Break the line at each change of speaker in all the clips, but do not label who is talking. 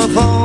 The
phone.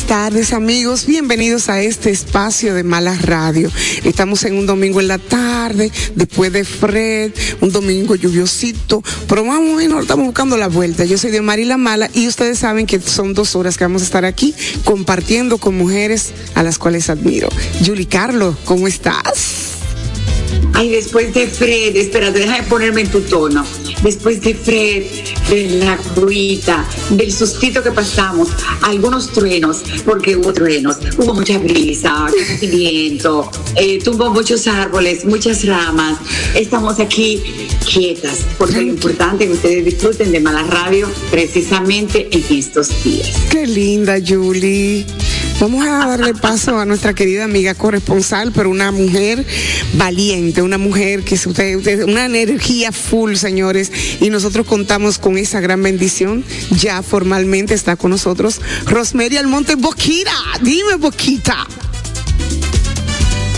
Buenas tardes amigos, bienvenidos a este espacio de Mala Radio. Estamos en un domingo en la tarde, después de Fred, un domingo lluviosito, pero más o menos estamos buscando la vuelta. Yo soy de Marila Mala y ustedes saben que son dos horas que vamos a estar aquí compartiendo con mujeres a las cuales admiro. Julie Carlos, ¿cómo estás?
Ay, después de Fred, espérate, deja de ponerme en tu tono. Después de Fred, de la agüita, del sustito que pasamos, algunos truenos, porque hubo truenos, hubo mucha brisa, viento, eh, tumbó muchos árboles, muchas ramas. Estamos aquí quietas, porque lo importante es que ustedes disfruten de Mala Radio precisamente en estos días.
Qué linda, Julie. Vamos a darle paso a nuestra querida amiga corresponsal, pero una mujer valiente, una mujer que es usted, usted- una energía full, señores, y nosotros contamos con esa gran bendición. Ya formalmente está con nosotros Rosemary Almonte Boquita. Dime, Boquita.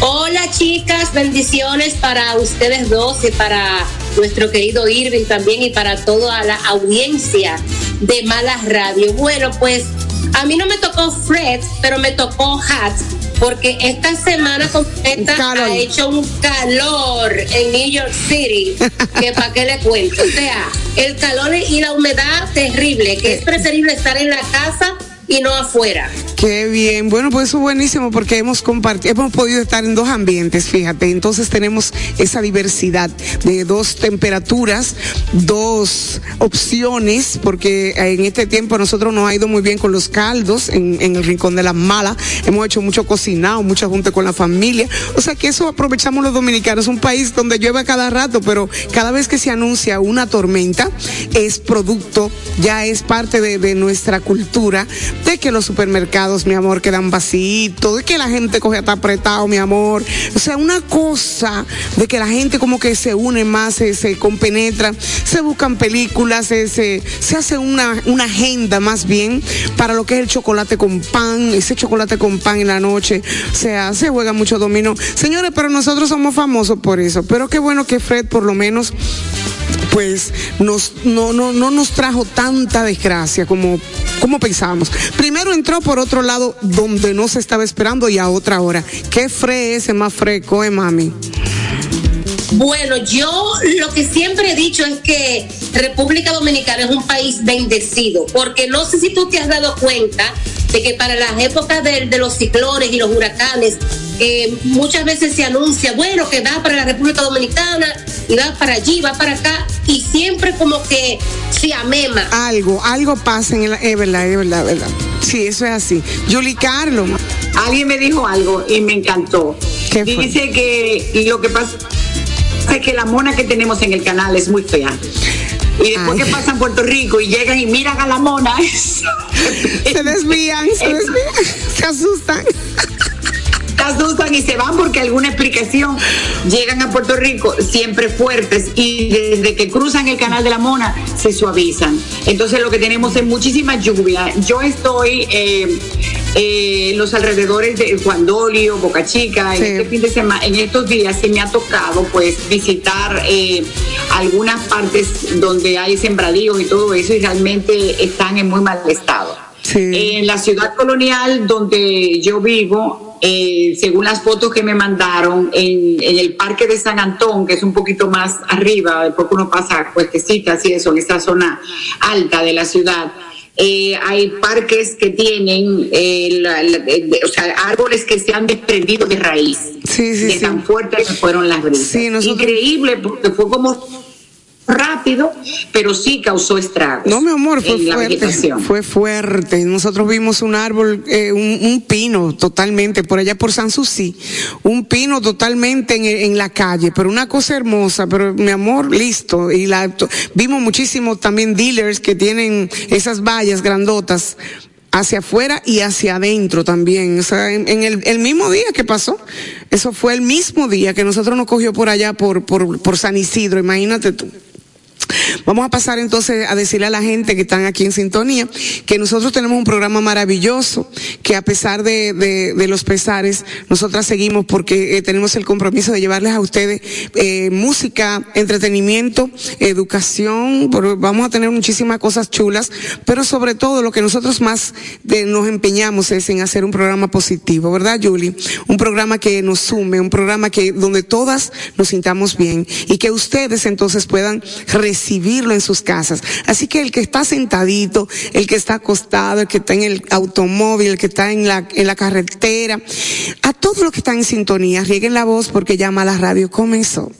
Hola chicas, bendiciones para ustedes dos y para nuestro querido Irving también y para toda la audiencia de Malas Radio. Bueno, pues a mí no me tocó Fred, pero me tocó Hat, porque esta semana completa ha hecho un calor en New York City, que para qué le cuento. O sea, el calor y la humedad terrible, que es preferible estar en la casa y no afuera.
Qué bien, bueno, pues eso es buenísimo porque hemos compartido, hemos podido estar en dos ambientes, fíjate, entonces tenemos esa diversidad de dos temperaturas, dos opciones, porque en este tiempo nosotros nos ha ido muy bien con los caldos en, el rincón de las malas, hemos hecho mucho cocinado, mucha junta con la familia, o sea que eso aprovechamos los dominicanos, un país donde llueve cada rato, pero cada vez que se anuncia una tormenta es producto, ya es parte de, de nuestra cultura, de que los supermercados, mi amor, quedan vacíos, de que la gente coge hasta apretado, mi amor. O sea, una cosa de que la gente como que se une más, se, se compenetra, se buscan películas, se, se, hace una, una agenda más bien para lo que es el chocolate con pan, ese chocolate con pan en la noche. O sea, se juega mucho dominó. Señores, pero nosotros somos famosos por eso. Pero qué bueno que Fred por lo menos pues nos, no, no, no nos trajo tanta desgracia como, como pensábamos. Primero entró por otro lado donde no se estaba esperando y a otra hora. ¿Qué fre ese más fresco, eh, mami?
Bueno, yo lo que siempre he dicho es que República Dominicana es un país bendecido, porque no sé si tú te has dado cuenta de que para las épocas de, de los ciclones y los huracanes, eh, muchas veces se anuncia, bueno, que va para la República Dominicana y va para allí, va para acá, y siempre como que se amema.
Algo, algo pasa en el, es verdad, es verdad, verdad. Sí, eso es así. Julie Carlos.
Alguien me dijo algo y me encantó. Dice que lo que pasa es que la mona que tenemos en el canal es muy fea. Y después que pasan Puerto Rico y llegan y miran a la mona,
se desvían, se desvían, se asustan
asustan y se van porque alguna explicación llegan a Puerto Rico siempre fuertes y desde que cruzan el canal de la Mona se suavizan. Entonces lo que tenemos es muchísima lluvia. Yo estoy eh, eh, en los alrededores de Juan Dolio, Boca Chica, en este fin de semana, en estos días se me ha tocado pues visitar eh, algunas partes donde hay sembradíos y todo eso y realmente están en muy mal estado. En la ciudad colonial donde yo vivo, eh, según las fotos que me mandaron, en, el parque de San Antón, que es un poquito más arriba, después que uno pasa cuestecitas y eso, en esa zona alta de la ciudad, eh, hay parques que tienen eh, o sea, árboles que se han desprendido de raíz. Sí, sí, de tan fuertes que fueron las brisas. Increíble, porque fue como rápido, pero sí causó estragos.
No, mi amor, fue fuerte. Fue fuerte. Nosotros vimos un árbol, eh, un, pino totalmente, por allá por San Susi, un pino totalmente en, la calle, pero una cosa hermosa, pero mi amor, listo. Y la, vimos muchísimos también dealers que tienen esas vallas grandotas hacia afuera y hacia adentro también. O sea, en, el, el, mismo día que pasó, eso fue el mismo día que nosotros nos cogió por allá por, por, por San Isidro, imagínate tú. Vamos a pasar entonces a decirle a la gente que están aquí en sintonía que nosotros tenemos un programa maravilloso, que a pesar de, los pesares, nosotras seguimos porque eh, tenemos el compromiso de llevarles a ustedes eh, música, entretenimiento, educación, vamos a tener muchísimas cosas chulas, pero sobre todo lo que nosotros más nos empeñamos es en hacer un programa positivo, ¿verdad, Julie? Un programa que nos sume, un programa que donde todas nos sintamos bien y que ustedes entonces puedan recibir recibirlo en sus casas. Así que el que está sentadito, el que está acostado, el que está en el automóvil, el que está en la, en la carretera, a todos los que están en sintonía, rieguen la voz porque llama la radio comenzó.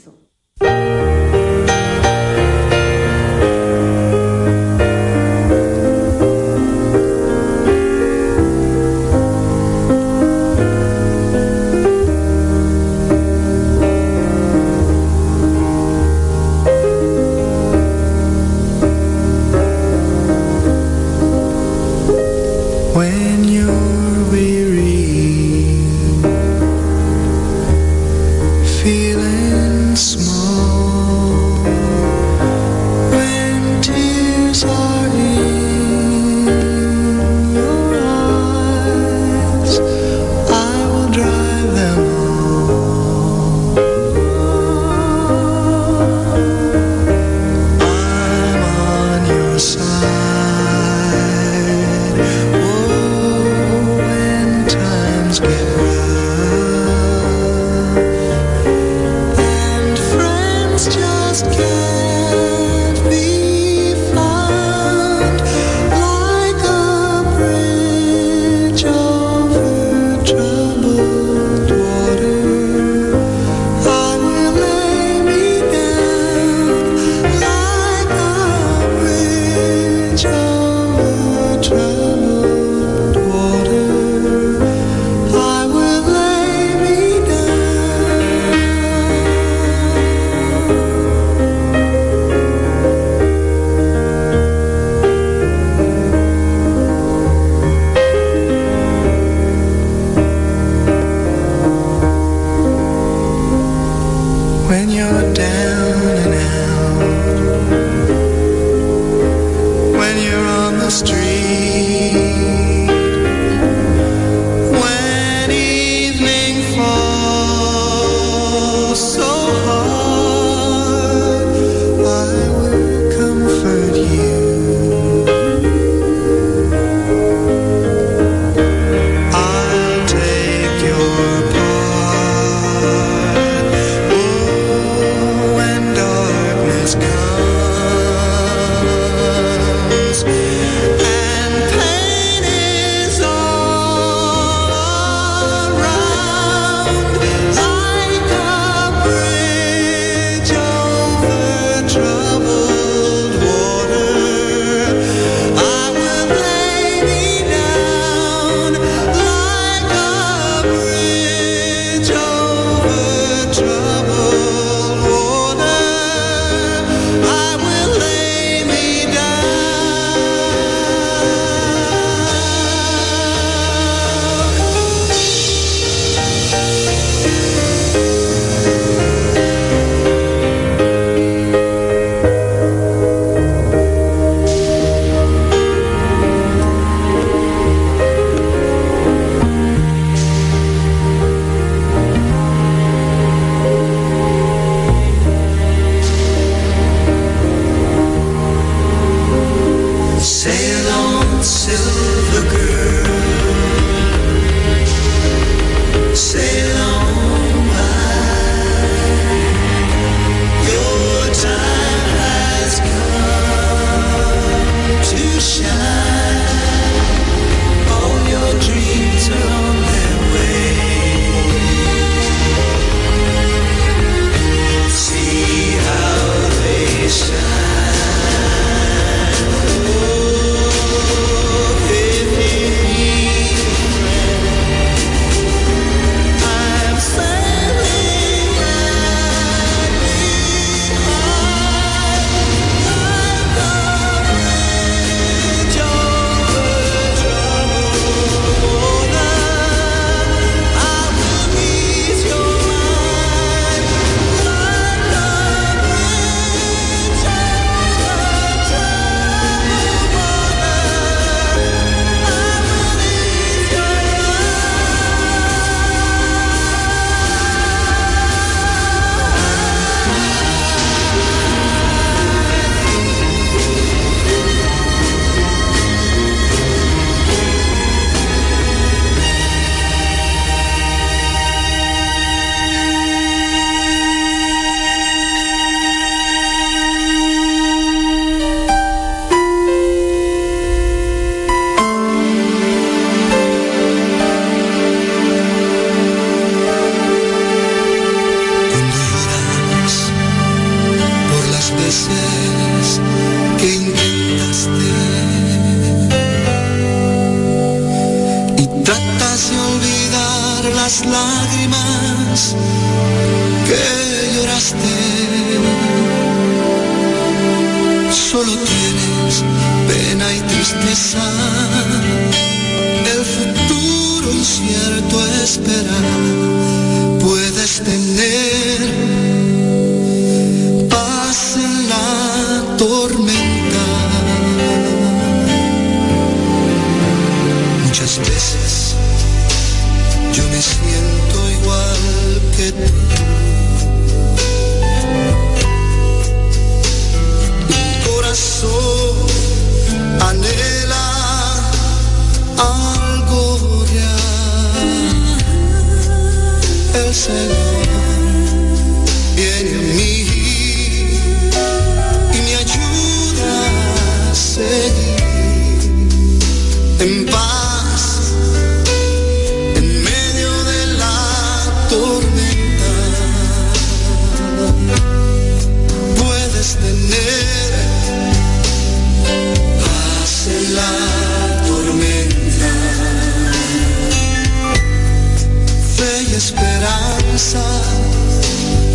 esperanza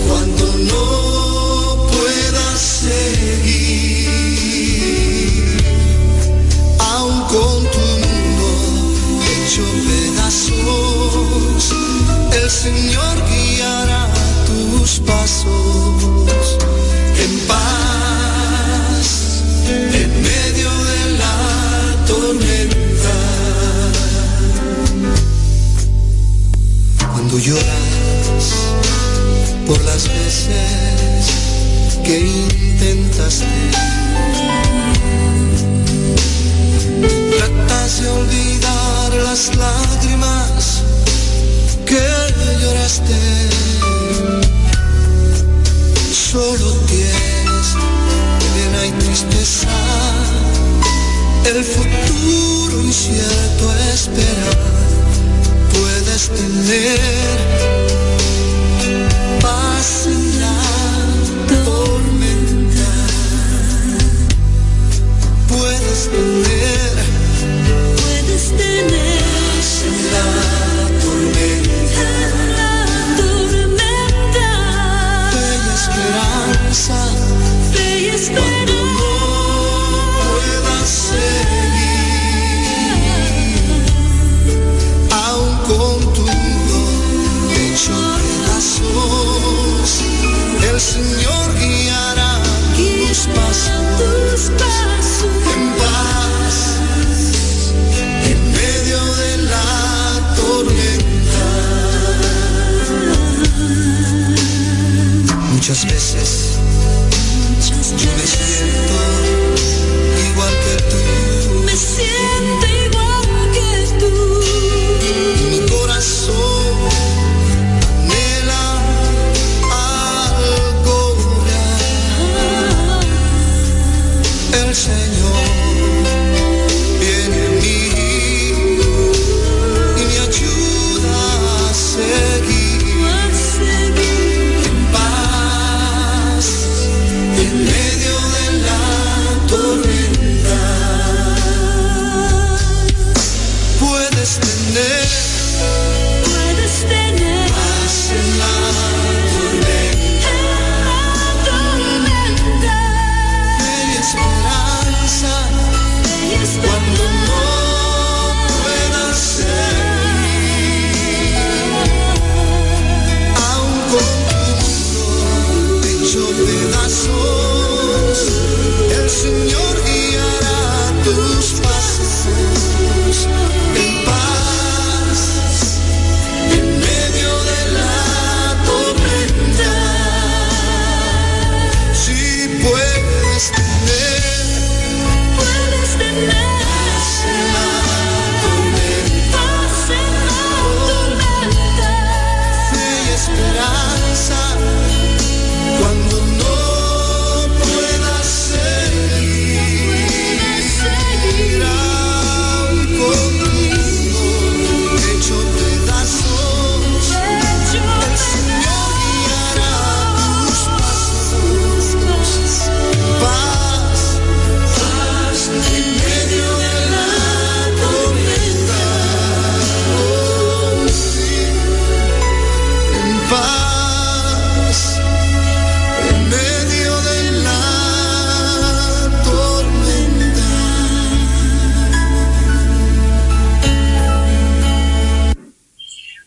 cuando no pueda seguir, aun con tu mundo hecho pedazos, el Señor guiará tus pasos en paz. Cuando lloras por las veces que intentaste. Tratas de olvidar las lágrimas que lloraste. Solo tienes pena y tristeza. El futuro incierto esperar. descender. Passe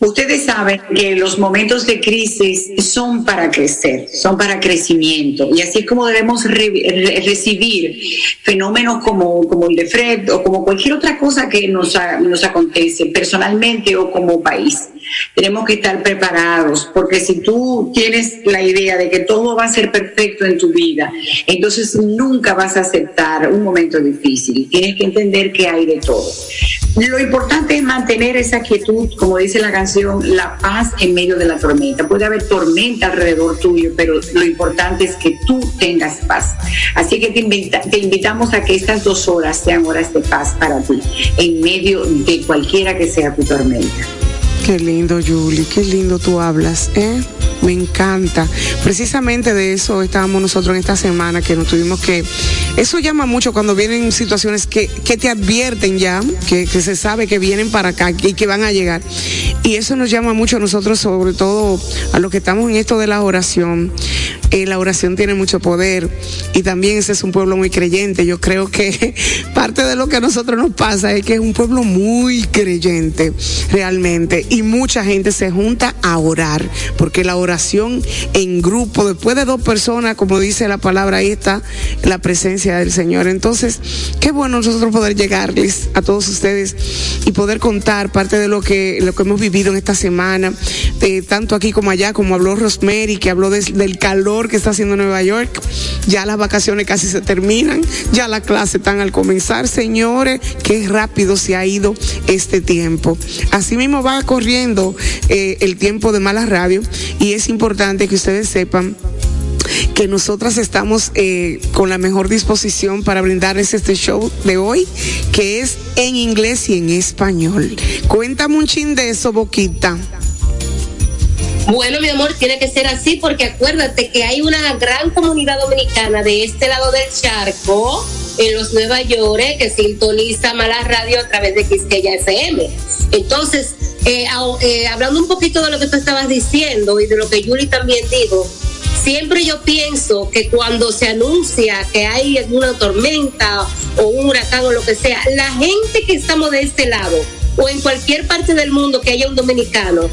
Ustedes saben que los momentos de crisis son para crecer, son para crecimiento. Y así es como debemos re- re- recibir fenómenos como, como el de Fred o como cualquier otra cosa que nos, nos acontece personalmente o como país. Tenemos que estar preparados, porque si tú tienes la idea de que todo va a ser perfecto en tu vida, entonces nunca vas a aceptar un momento difícil. Tienes que entender que hay de todo. Lo importante es mantener esa quietud, como dice la canción, la paz en medio de la tormenta. Puede haber tormenta alrededor tuyo, pero lo importante es que tú tengas paz. Así que te, invita- te invitamos a que estas dos horas sean horas de paz para ti, en medio de cualquiera que sea tu tormenta.
Qué lindo, Julie, qué lindo tú hablas, ¿eh? Me encanta. Precisamente de eso estábamos nosotros en esta semana, que nos tuvimos que... Eso llama mucho cuando vienen situaciones que, que te advierten ya, que, que se sabe que vienen para acá y que van a llegar. Y eso nos llama mucho a nosotros, sobre todo a los que estamos en esto de la oración. eh, la oración tiene mucho poder y también ese es un pueblo muy creyente. Yo creo que parte de lo que a nosotros nos pasa es que es un pueblo muy creyente realmente y mucha gente se junta a orar porque la oración en grupo, después de dos personas, como dice la palabra, ahí está la presencia del Señor. Entonces, qué bueno nosotros poder llegarles a todos ustedes y poder contar parte de lo que, lo que hemos vivido en esta semana, tanto aquí como allá, como habló Rosemary, que habló del calor que está haciendo Nueva York. Ya las vacaciones casi se terminan, ya las clases están al comenzar, señores, qué rápido se ha ido este tiempo. Así mismo va corriendo eh, el tiempo de Malas Radio y es importante que ustedes sepan que nosotras estamos eh, con la mejor disposición para brindarles este show de hoy, que es en inglés y en español. Cuéntame un chin de eso, Boquita.
Bueno, mi amor, tiene que ser así porque acuérdate que hay una gran comunidad dominicana de este lado del charco, en los Nueva York, que sintoniza Mala Radio a través de Quisqueya FM. Entonces, eh, eh, hablando un poquito de lo que tú estabas diciendo y de lo que Yuli también dijo, siempre yo pienso que cuando se anuncia que hay alguna tormenta o un huracán o lo que sea, la gente que estamos de este lado o en cualquier parte del mundo que haya un dominicano,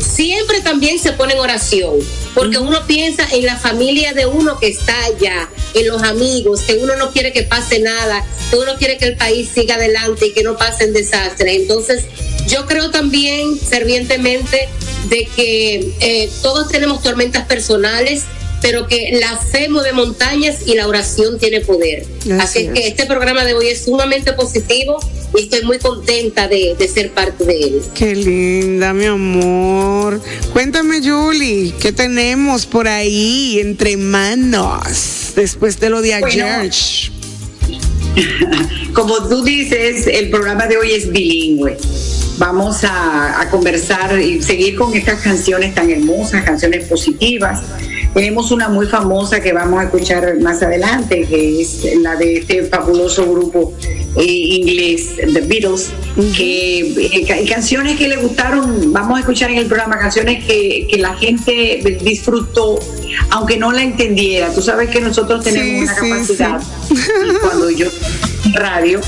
siempre también se pone en oración, porque uno piensa en la familia de uno que está allá, en los amigos, que uno no quiere que pase nada, que uno quiere que el país siga adelante y que no pasen desastres. Entonces, yo creo también fervientemente de que eh, todos tenemos tormentas personales, pero que la fe mueve montañas y la oración tiene poder.
Así
Así es que
es.
este programa de hoy es sumamente positivo y estoy muy contenta de, de ser parte de él.
Qué linda, mi amor. Cuéntame, Julie, ¿qué tenemos por ahí entre manos después de lo de
Bueno.
ayer?
Como tú dices, el programa de hoy es bilingüe. Vamos a, a conversar y seguir con estas canciones tan hermosas, canciones positivas. Tenemos una muy famosa que vamos a escuchar más adelante, que es la de este fabuloso grupo eh, inglés, The Beatles, que eh, ca- canciones que le gustaron, vamos a escuchar en el programa canciones que, que la gente disfrutó, aunque no la entendiera. Tú sabes que nosotros tenemos
Sí,
una
sí,
capacidad
sí.
cuando yo radio,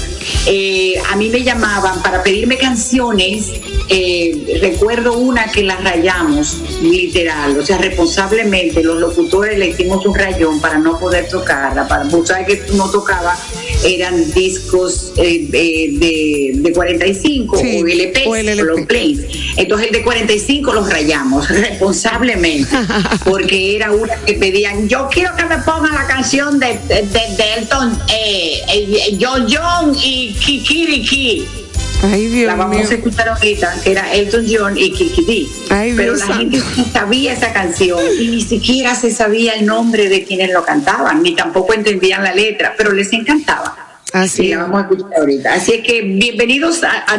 eh, a mí me llamaban para pedirme canciones. Eh, recuerdo una que la rayamos, literal, o sea, responsablemente los locutores le hicimos un rayón para no poder tocarla. Para, porque sabes que no tocaba, eran discos eh, eh, de, de 45
Sí,
o LP,
o el LP.
los plays. Entonces el de 45 los rayamos responsablemente, porque era una que pedían, yo quiero que me pongan la canción de, de, de Elton, eh, eh, John John y Kikiriki.
Ay, Dios
La vamos
mío.
a escuchar ahorita, que era Elton John y Kikiri.
Ay,
Pero
Dios
la gente sabía esa canción y ni siquiera se sabía el nombre de quienes lo cantaban, ni tampoco entendían la letra, pero les encantaba.
Así
Y la
es.
vamos a escuchar ahorita. Así es que bienvenidos a, a-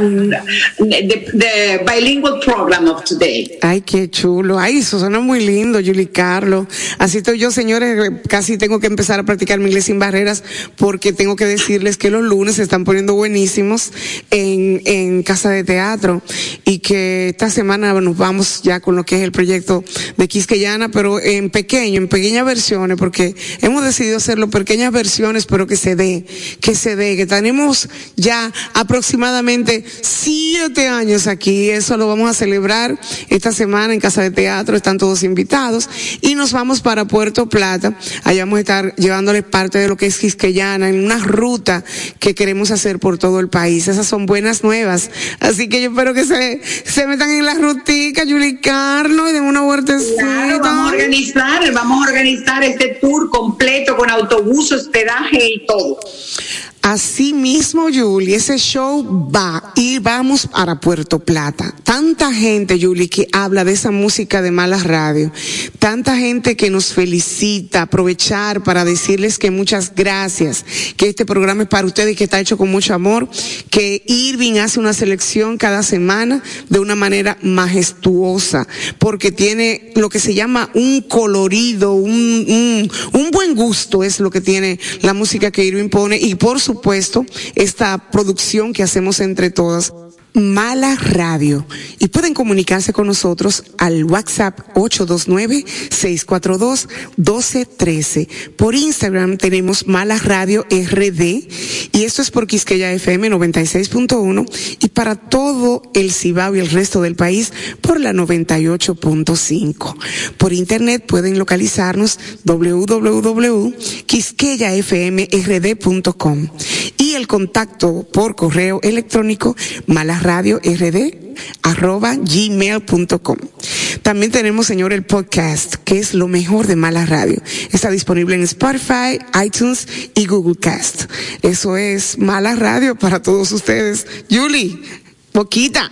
the, the bilingual program of today.
Ay, qué chulo. Ay, eso suena muy lindo, Julie Carlos. Así estoy yo, señores, casi tengo que empezar a practicar mi inglés sin barreras porque tengo que decirles que los lunes se están poniendo buenísimos en, en Casa de Teatro y que esta semana nos vamos ya con lo que es el proyecto de Quisqueyana, pero en pequeño, en pequeñas versiones, porque hemos decidido hacerlo pequeñas versiones, pero que se dé, que que tenemos ya aproximadamente siete años aquí, eso lo vamos a celebrar esta semana en Casa de Teatro, están todos invitados, y nos vamos para Puerto Plata, allá vamos a estar llevándoles parte de lo que es Quisqueyana, en una ruta que queremos hacer por todo el país, esas son buenas nuevas, así que yo espero que se, se metan en la rutica, Julie Carlos, y den una vueltecita.
Claro, vamos a organizar, vamos a organizar este tour completo con autobús, hospedaje y todo.
Así mismo, Julie, ese show va y vamos para Puerto Plata. Tanta gente, Julie, que habla de esa música de malas radio. Tanta gente que nos felicita. Aprovechar para decirles que muchas gracias, que este programa es para ustedes y que está hecho con mucho amor, que Irving hace una selección cada semana de una manera majestuosa, porque tiene lo que se llama un colorido, un, un, un buen gusto es lo que tiene la música que Irving pone y por supuesto esta producción que hacemos entre todas Mala Radio. Y pueden comunicarse con nosotros al WhatsApp 829-642-1213. Por Instagram tenemos Mala Radio RD y esto es por Quisqueya FM 96.1 y para todo el Cibao y el resto del país por la 98.5. Por internet pueden localizarnos www.quisqueyafmrd.com y el contacto por correo electrónico malasradiord arroba gmail.com. También tenemos, señor, el podcast, que es lo mejor de Mala Radio. Está disponible en Spotify, iTunes y Google Cast. Eso es Mala Radio para todos ustedes. Julie, Boquita.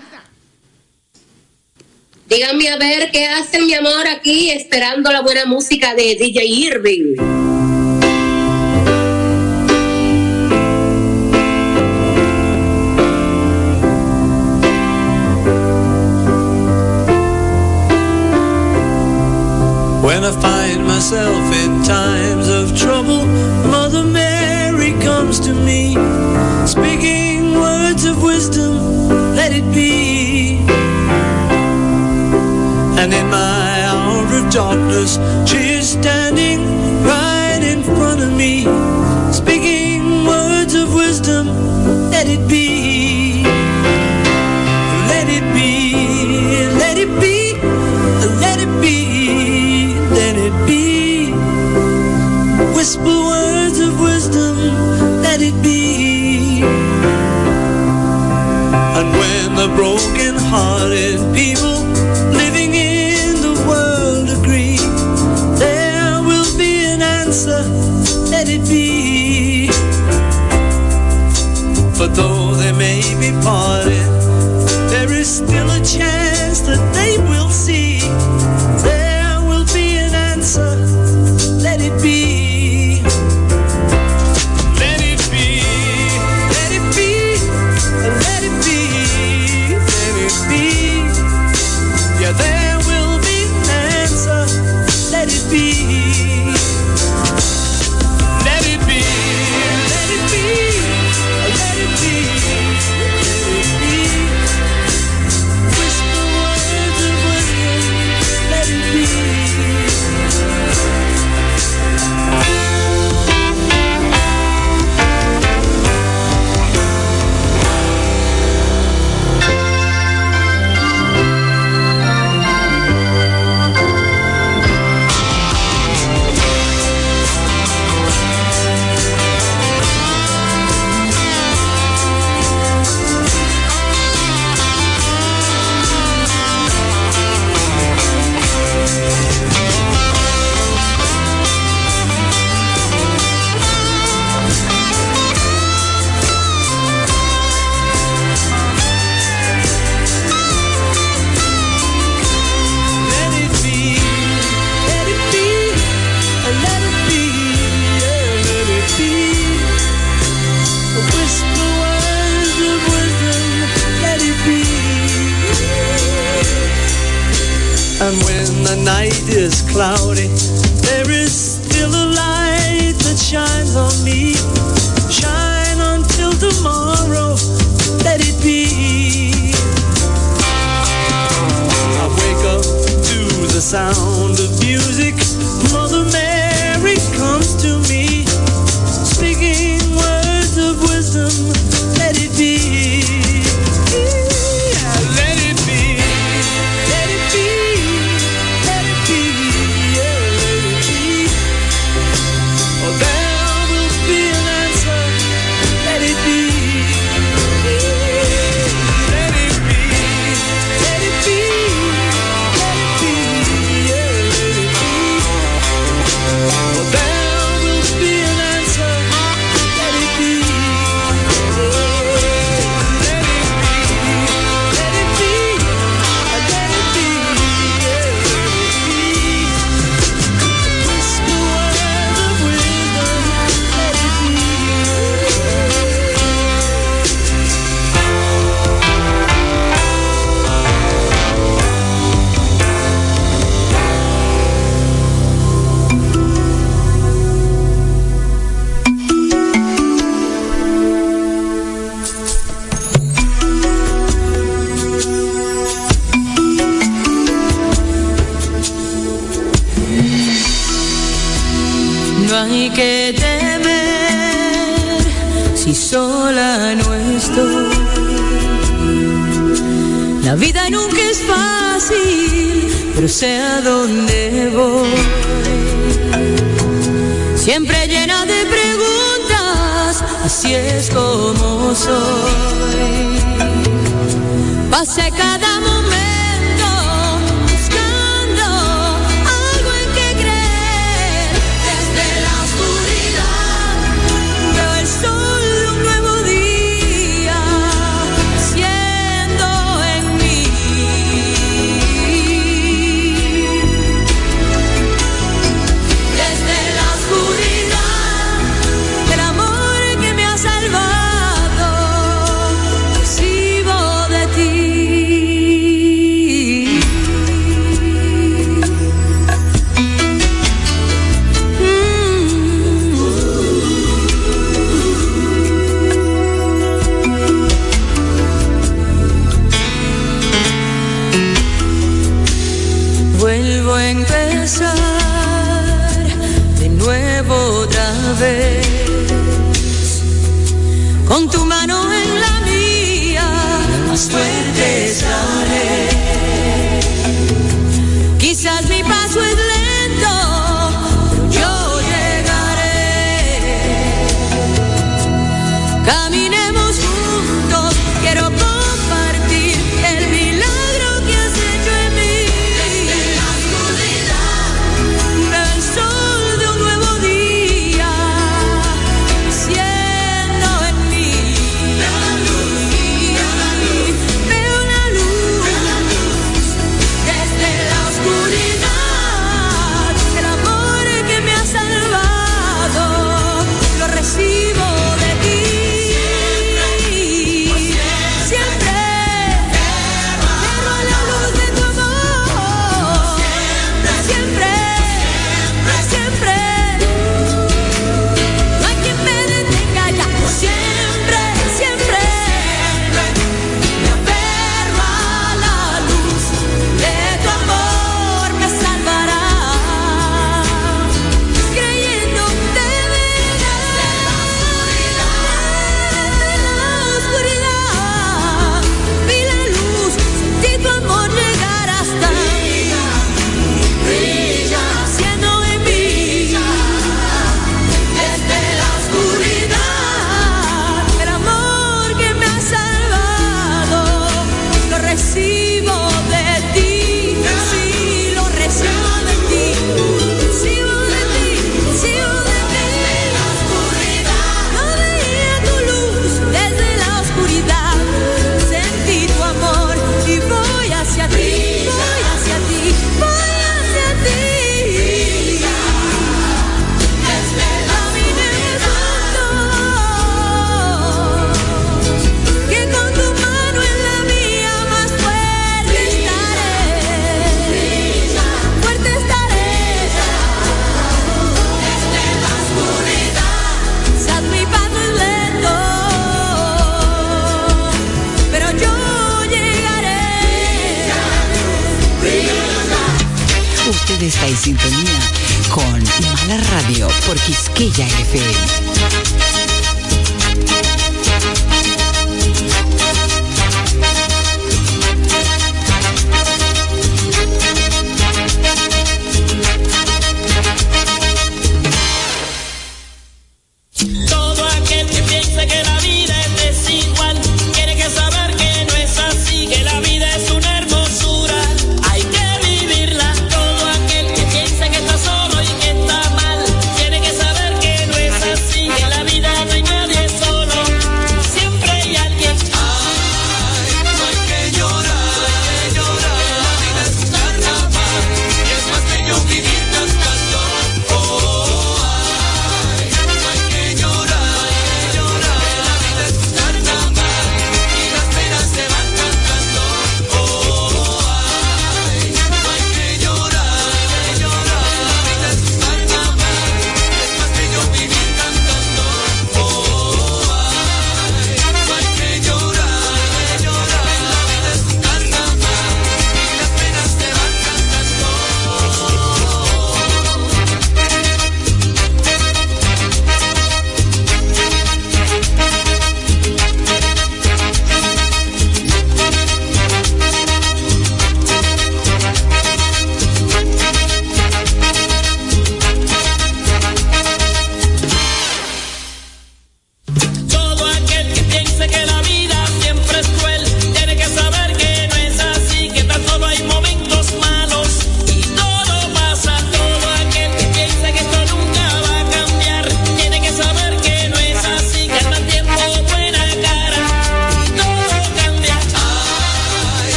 Díganme a ver qué hacen, mi amor, aquí esperando la buena música de DJ Irving.
When I find myself in times of trouble, Mother Mary comes to me, speaking words of wisdom, let it be. And in my hour of darkness,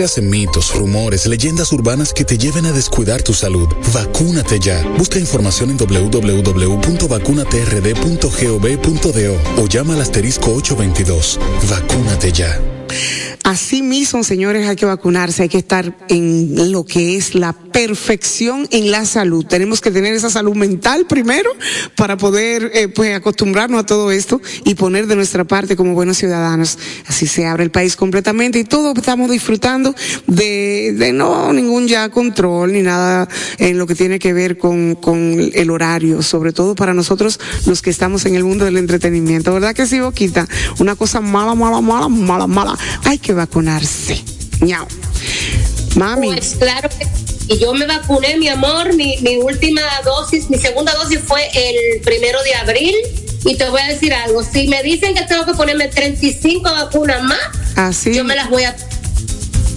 creas en mitos, rumores, leyendas urbanas que te lleven a descuidar tu salud. Vacúnate ya. Busca información en www.vacunatrd.gov.do o llama al asterisco 822. Vacúnate ya.
Así mismo, señores, hay que vacunarse, hay que estar en lo que es la perfección en la salud. Tenemos que tener esa salud mental primero para poder eh, pues acostumbrarnos a todo esto y poner de nuestra parte como buenos ciudadanos. Así se abre el país completamente y todos estamos disfrutando de, de no ningún ya control ni nada en lo que tiene que ver con, con el horario, sobre todo para nosotros los que estamos en el mundo del entretenimiento. ¿Verdad que sí, Boquita? Una cosa mala, mala, mala, mala, mala. Vacunarse. Mami.
Pues claro que y yo me vacuné, mi amor, mi, mi última dosis, mi segunda dosis fue el primero de abril. Y te voy a decir algo, si me dicen que tengo que ponerme 35 vacunas más,
Así.
yo me las voy a...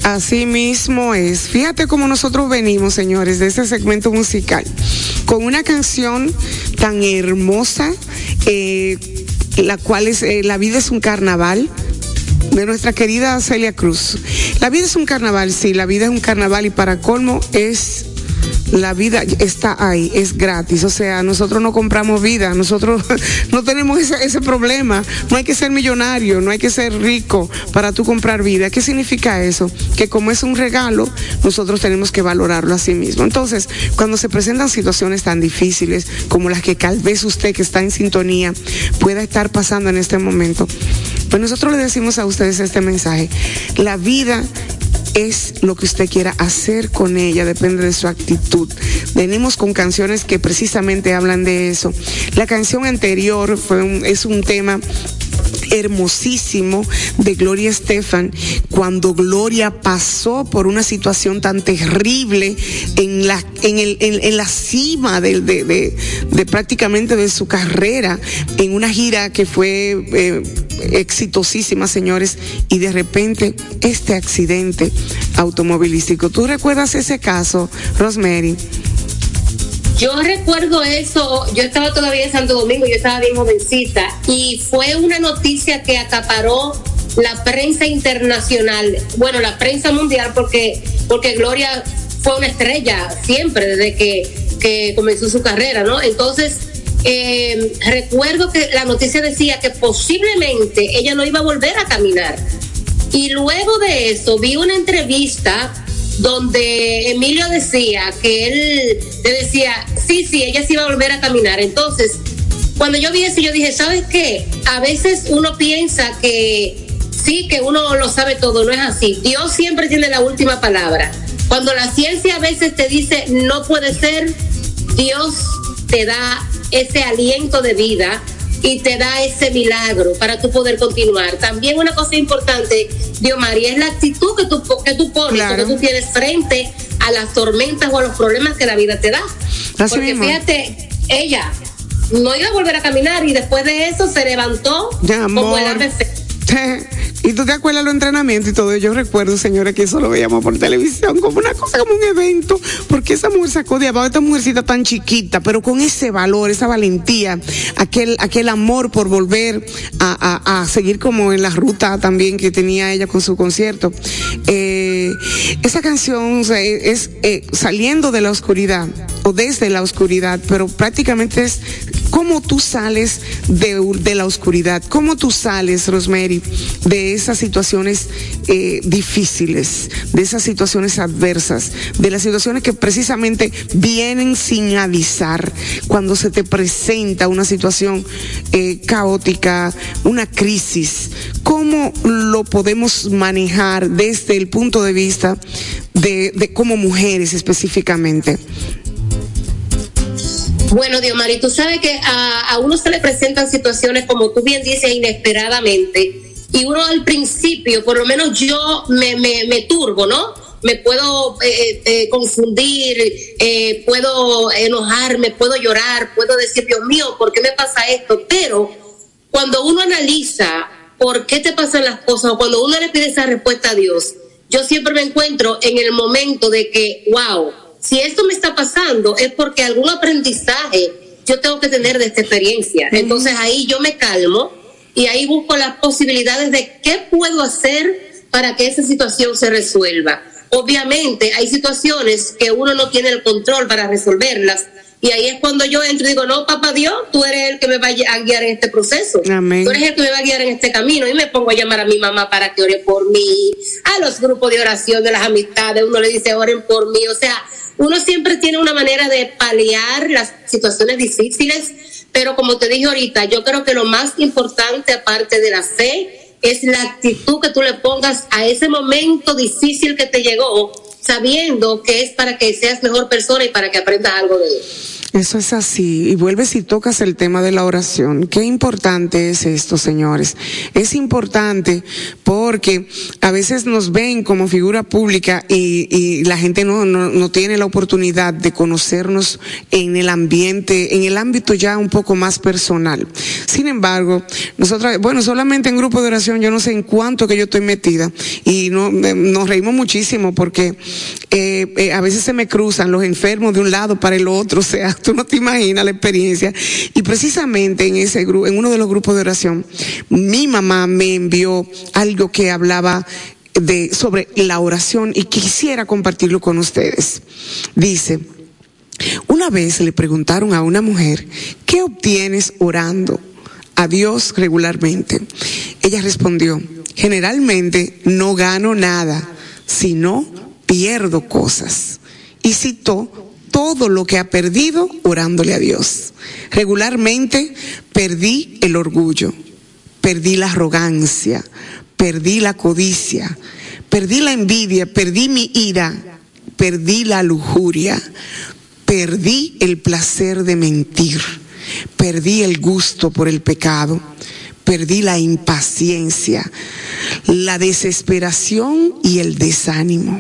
Así mismo es. Fíjate cómo nosotros venimos, señores, de este segmento musical, con una canción tan hermosa, eh, la cual es eh, La vida es un carnaval de nuestra querida Celia Cruz. La vida es un carnaval, sí, la vida es un carnaval y para colmo es la vida está ahí, es gratis. O sea, nosotros no compramos vida, nosotros no tenemos ese, problema. No hay que ser millonario, no hay que ser rico para tú comprar vida. ¿Qué significa eso? Que como es un regalo, nosotros tenemos que valorarlo a sí mismo. Entonces, cuando se presentan situaciones tan difíciles como las que tal vez usted que está en sintonía pueda estar pasando en este momento, pues nosotros le decimos a ustedes este mensaje. La vida es lo que usted quiera hacer con ella, depende de su actitud. Venimos con canciones que precisamente hablan de eso. La canción anterior fue un, es un tema hermosísimo de Gloria Estefan cuando Gloria pasó por una situación tan terrible en la en, el, en, la cima de, de, prácticamente de su carrera en una gira que fue eh, exitosísima señores y de repente este accidente automovilístico ¿tú recuerdas ese caso Rosemary?
Yo recuerdo eso, yo estaba todavía en Santo Domingo, yo estaba bien jovencita y fue una noticia que acaparó la prensa internacional, bueno, la prensa mundial porque porque Gloria fue una estrella siempre desde que, que comenzó su carrera, ¿no? Entonces, eh, recuerdo que la noticia decía que posiblemente ella no iba a volver a caminar. Y luego de eso vi una entrevista donde Emilio decía que él le decía, sí, sí, ella sí iba a volver a caminar. Entonces, cuando yo vi eso, yo dije, ¿sabes qué? A veces uno piensa que sí, que uno lo sabe todo, no es así. Dios siempre tiene la última palabra. Cuando la ciencia a veces te dice, no puede ser, Dios te da ese aliento de vida y te da ese milagro para tú poder continuar. También una cosa importante, Dios María, es la actitud que tú, que tú pones, claro. que tú tienes frente a las tormentas o a los problemas que la vida te da.
Así
Porque
mismo.
fíjate, ella no iba a volver a caminar y después de eso se levantó
Ya,
como el fe-
Y tú te acuerdas los entrenamientos y todo. Yo recuerdo, señora, que eso lo veíamos por televisión como una cosa, como un evento, porque esa mujer sacó de abajo, esta mujercita tan chiquita, pero con ese valor, esa valentía, aquel, aquel amor por volver a, a, seguir como en la ruta también que tenía ella con su concierto. Eh, esa canción sea, es eh, saliendo de la oscuridad o desde la oscuridad, pero prácticamente es cómo tú sales de, de la oscuridad, cómo tú sales, Rosemary, de esas situaciones eh, difíciles, de esas situaciones adversas, de las situaciones que precisamente vienen sin avisar, cuando se te presenta una situación eh, caótica, una crisis, ¿cómo lo podemos manejar desde el punto de vista de, de como mujeres específicamente?
Bueno, Diomari, tú sabes que a, a uno se le presentan situaciones, como tú bien dices, inesperadamente. Y uno al principio, por lo menos yo me, me, me turbo, ¿no? Me puedo eh, eh, confundir, eh, puedo enojarme, puedo llorar, puedo decir, Dios mío, ¿por qué me pasa esto? Pero cuando uno analiza por qué te pasan las cosas o cuando uno le pide esa respuesta a Dios, yo siempre me encuentro en el momento de que, wow, si esto me está pasando es porque algún aprendizaje yo tengo que tener de esta experiencia. Entonces ahí yo me calmo y ahí busco las posibilidades de qué puedo hacer para que esa situación se resuelva. Obviamente hay situaciones que uno no tiene el control para resolverlas. Y ahí es cuando yo entro y digo, no, papá Dios, tú eres el que me va a guiar en este proceso.
Amén.
Tú eres el que me va a guiar en este camino. Y me pongo a llamar a mi mamá para que ore por mí, a los grupos de oración de las amistades, uno le dice, oren por mí. O sea, uno siempre tiene una manera de paliar las situaciones difíciles, pero como te dije ahorita, yo creo que lo más importante, aparte de la fe, es la actitud que tú le pongas a ese momento difícil que te llegó, sabiendo que es para que seas mejor persona y para que aprendas algo de él.
Eso es así. Y vuelves y tocas el tema de la oración. Qué importante es esto, señores. Es importante porque a veces nos ven como figura pública y, la gente no, no, no tiene la oportunidad de conocernos en el ambiente, en el ámbito ya un poco más personal. Sin embargo, nosotros, bueno, solamente en grupo de oración, yo no sé en cuánto que yo estoy metida y no, nos reímos muchísimo porque eh, eh, a veces se me cruzan los enfermos de un lado para el otro, o sea, tú no te imaginas la experiencia. Y precisamente en ese grupo, en uno de los grupos de oración, mi mamá me envió algo que hablaba de, sobre la oración y quisiera compartirlo con ustedes. Dice, una vez le preguntaron a una mujer, ¿qué obtienes orando a Dios regularmente? Ella respondió, generalmente no gano nada, sino pierdo cosas. Y citó todo lo que ha perdido orándole a Dios. Regularmente perdí el orgullo, perdí la arrogancia, perdí la codicia, perdí la envidia, perdí mi ira, perdí la lujuria, perdí el placer de mentir, perdí el gusto por el pecado, perdí la impaciencia, la desesperación y el desánimo.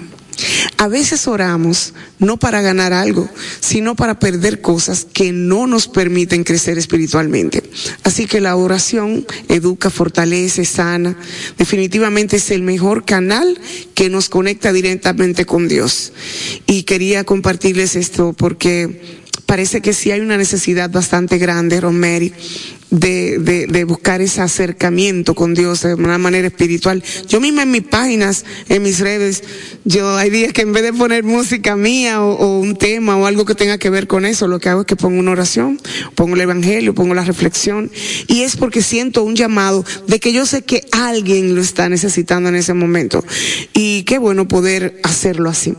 A veces oramos no para ganar algo, sino para perder cosas que no nos permiten crecer espiritualmente. Así que la oración educa, fortalece, sana. Definitivamente es el mejor canal que nos conecta directamente con Dios. Y quería compartirles esto porque parece que sí hay una necesidad bastante grande, Rosemary, de, de, buscar ese acercamiento con Dios de una manera espiritual. Yo misma en mis páginas, en mis redes, yo hay días que en vez de poner música mía o, un tema o algo que tenga que ver con eso, lo que hago es que pongo una oración, pongo el evangelio, pongo la reflexión. Y es porque siento un llamado de que yo sé que alguien lo está necesitando en ese momento. Y qué bueno poder hacerlo así.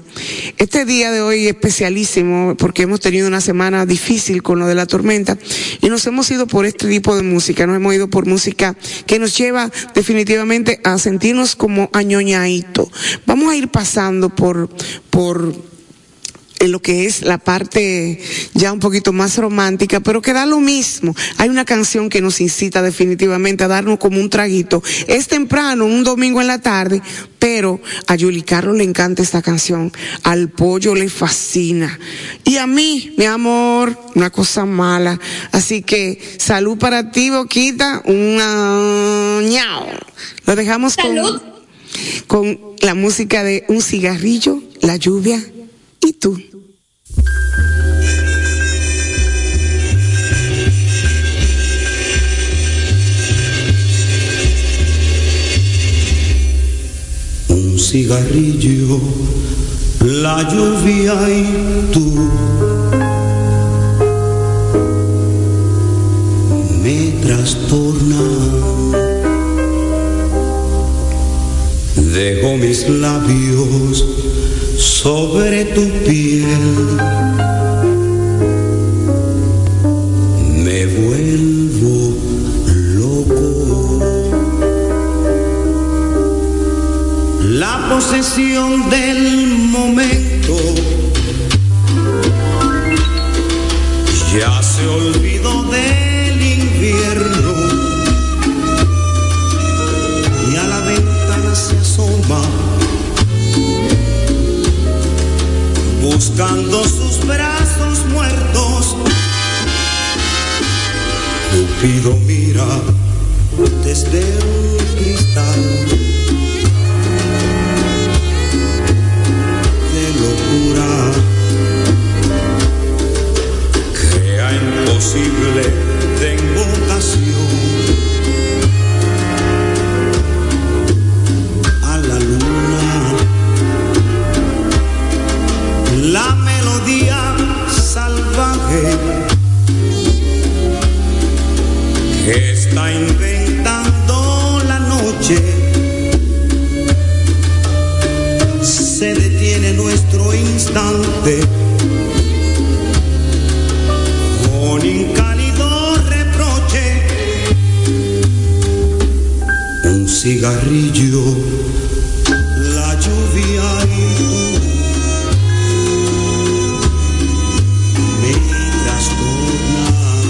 Este día de hoy es especialísimo porque hemos tenido una semana difícil con lo de la tormenta y nos hemos ido por este de música, nos hemos ido por música que nos lleva definitivamente a sentirnos como añoñadito. Vamos a ir pasando por, por, en lo que es la parte ya un poquito más romántica, pero que da lo mismo. Hay una canción que nos incita definitivamente a darnos como un traguito. Es temprano, un domingo en la tarde, pero a Yuli Carlos le encanta esta canción, al pollo le fascina. Y a mí, mi amor, una cosa mala. Así que salud para ti, Boquita, una ñao. Lo dejamos
Salud.
con, con la música de un cigarrillo, la lluvia y tú.
Un cigarrillo, la lluvia y tú. Me trastorna dejo mis labios sobre tu piel. Me vuelvo loco. La posesión del momento ya se olvidó buscando sus brazos muertos. Cupido mira desde un cristal cigarrillo, la lluvia y tú me trastornan.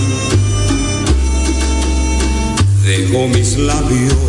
Dejo mis labios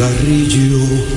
Un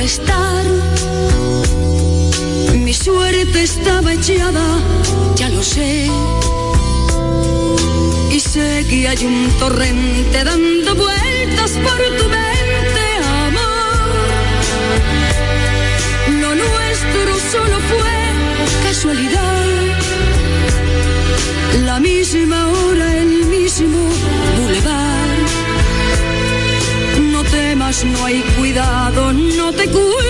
molestar. Mi suerte estaba echada, ya lo sé. Y sé que hay un torrente dando vueltas por tu mente, amor. Lo nuestro solo fue casualidad. La misma hora, el mismo No hay cuidado, no te culpo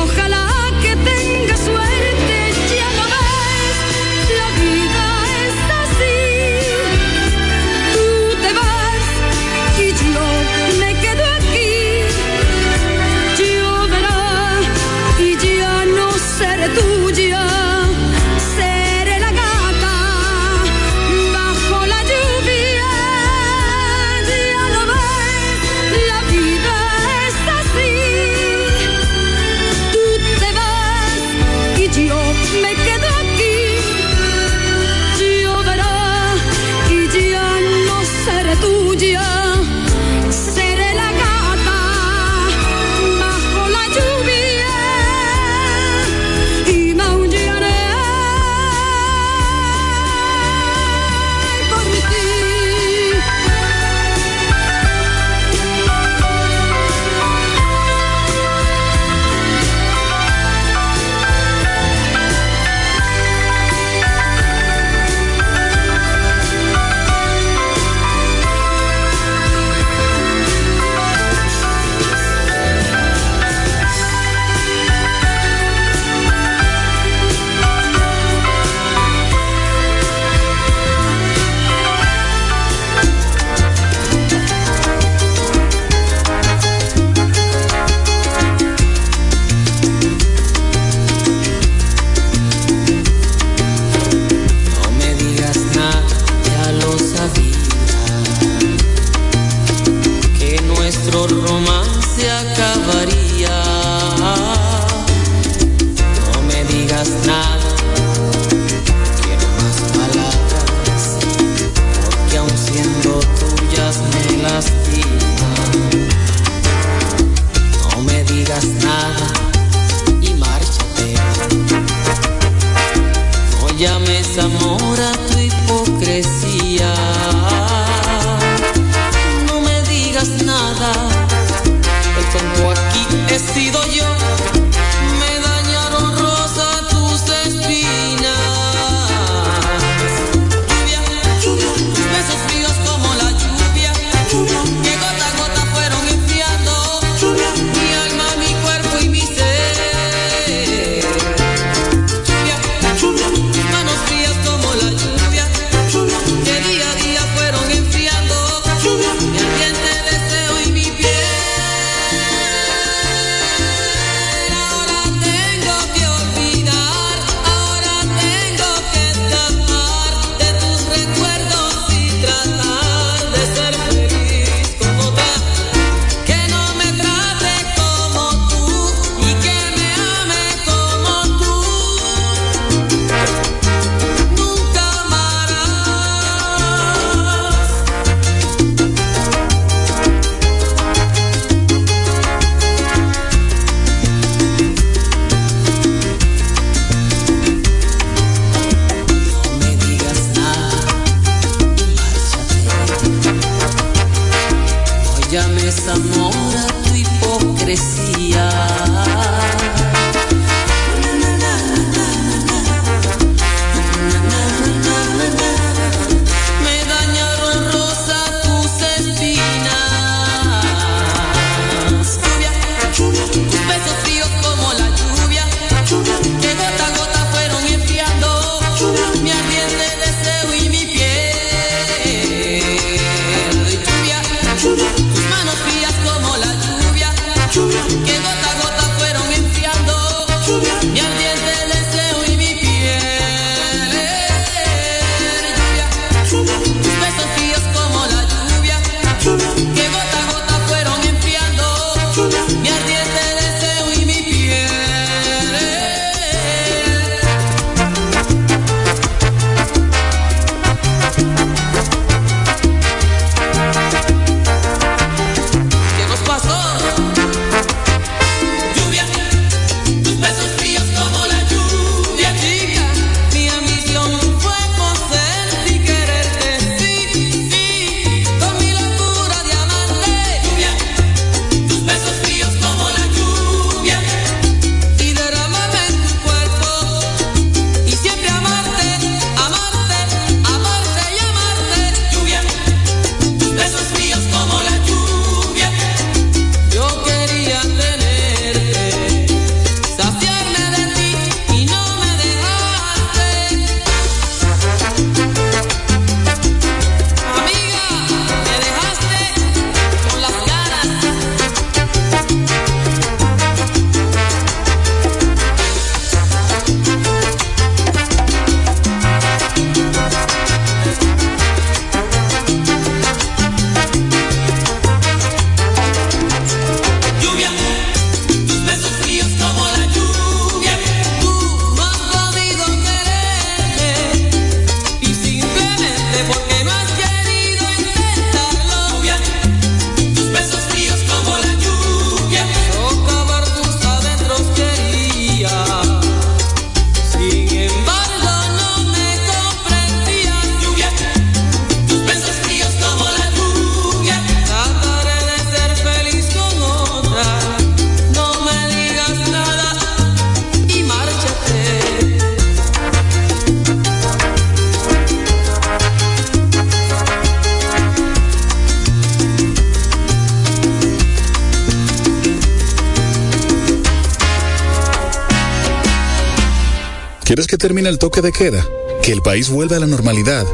¿Esperas que
termine el toque de queda? ¿Que el país vuelva a la normalidad?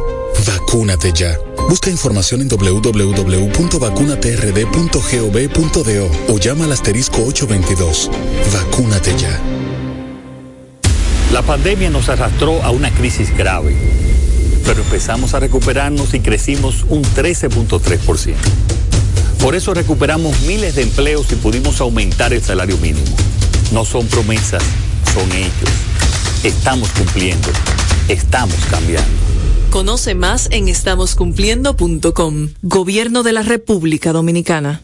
Vacúnate ya. Busca información en www.vacunatrd.gov.do o llama al asterisco 822. Vacúnate ya.
La pandemia nos arrastró a una crisis grave, pero empezamos a recuperarnos y crecimos un 13.3%. Por eso recuperamos miles de empleos y pudimos aumentar el salario mínimo. No son promesas, son hechos. Estamos cumpliendo. Estamos cambiando.
Conoce más en estamoscumpliendo.com. Gobierno de la República Dominicana.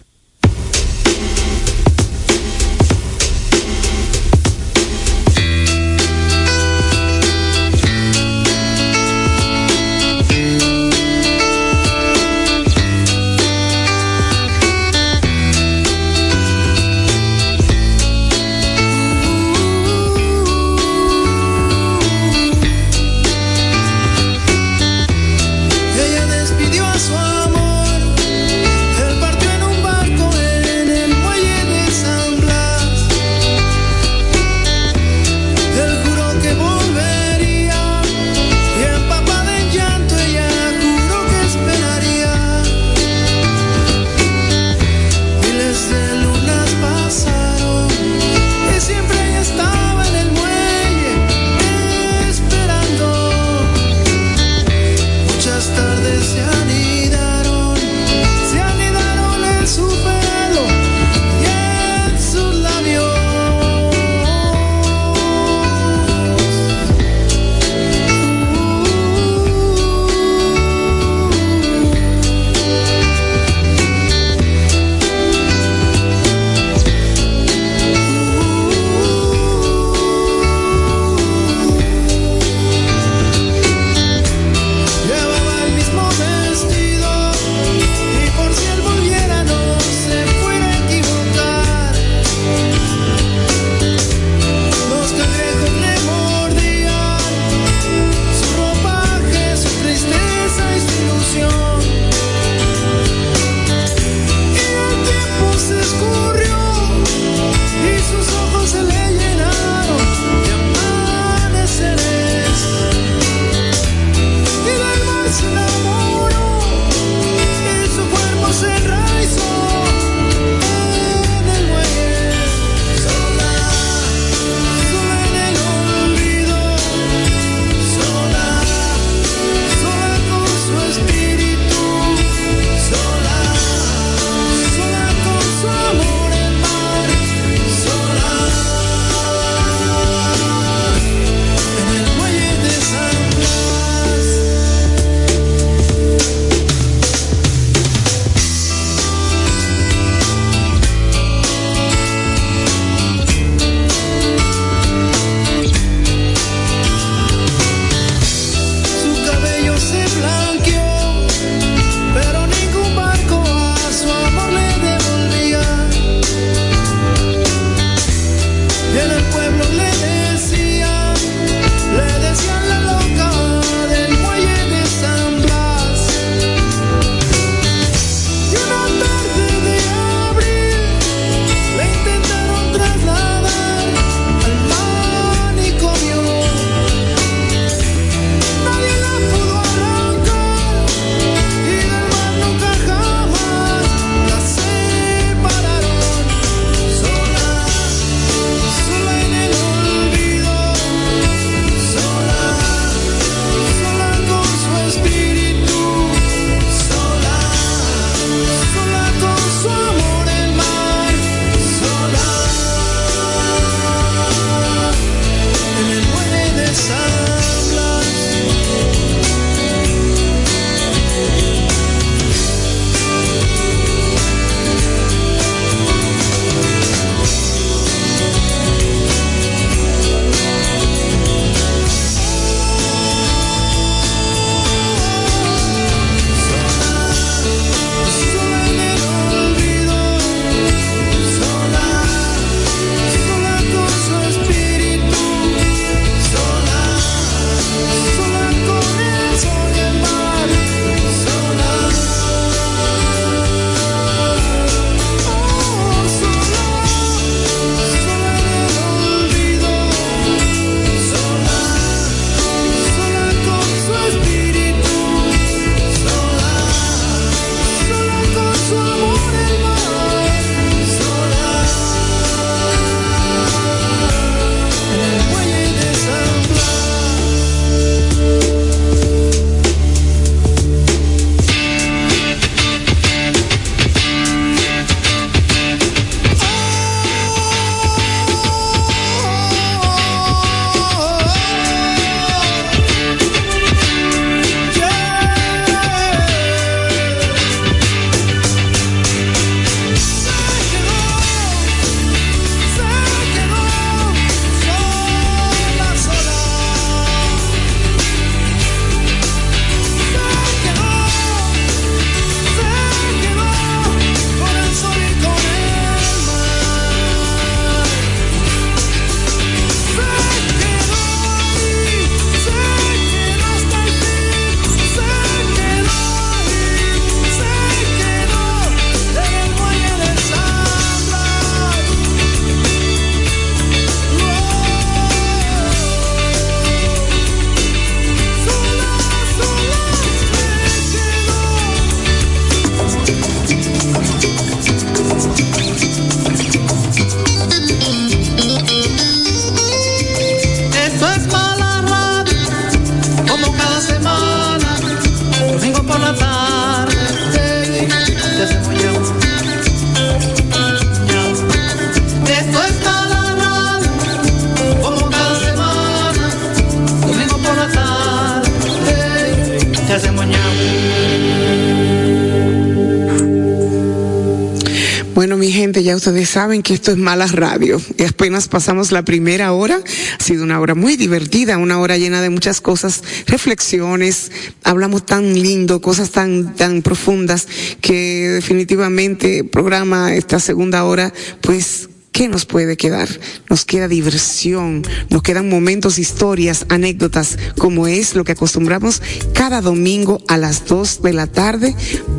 Ustedes saben que esto es Mala Radio. Y apenas pasamos la primera hora. Ha sido una hora muy divertida, una hora llena de muchas cosas, reflexiones. Hablamos tan lindo, cosas tan, tan profundas que definitivamente el programa esta segunda hora, pues ¿Qué nos puede quedar? Nos queda diversión, nos quedan momentos, historias, anécdotas, como es lo que acostumbramos cada domingo a las 2 de la tarde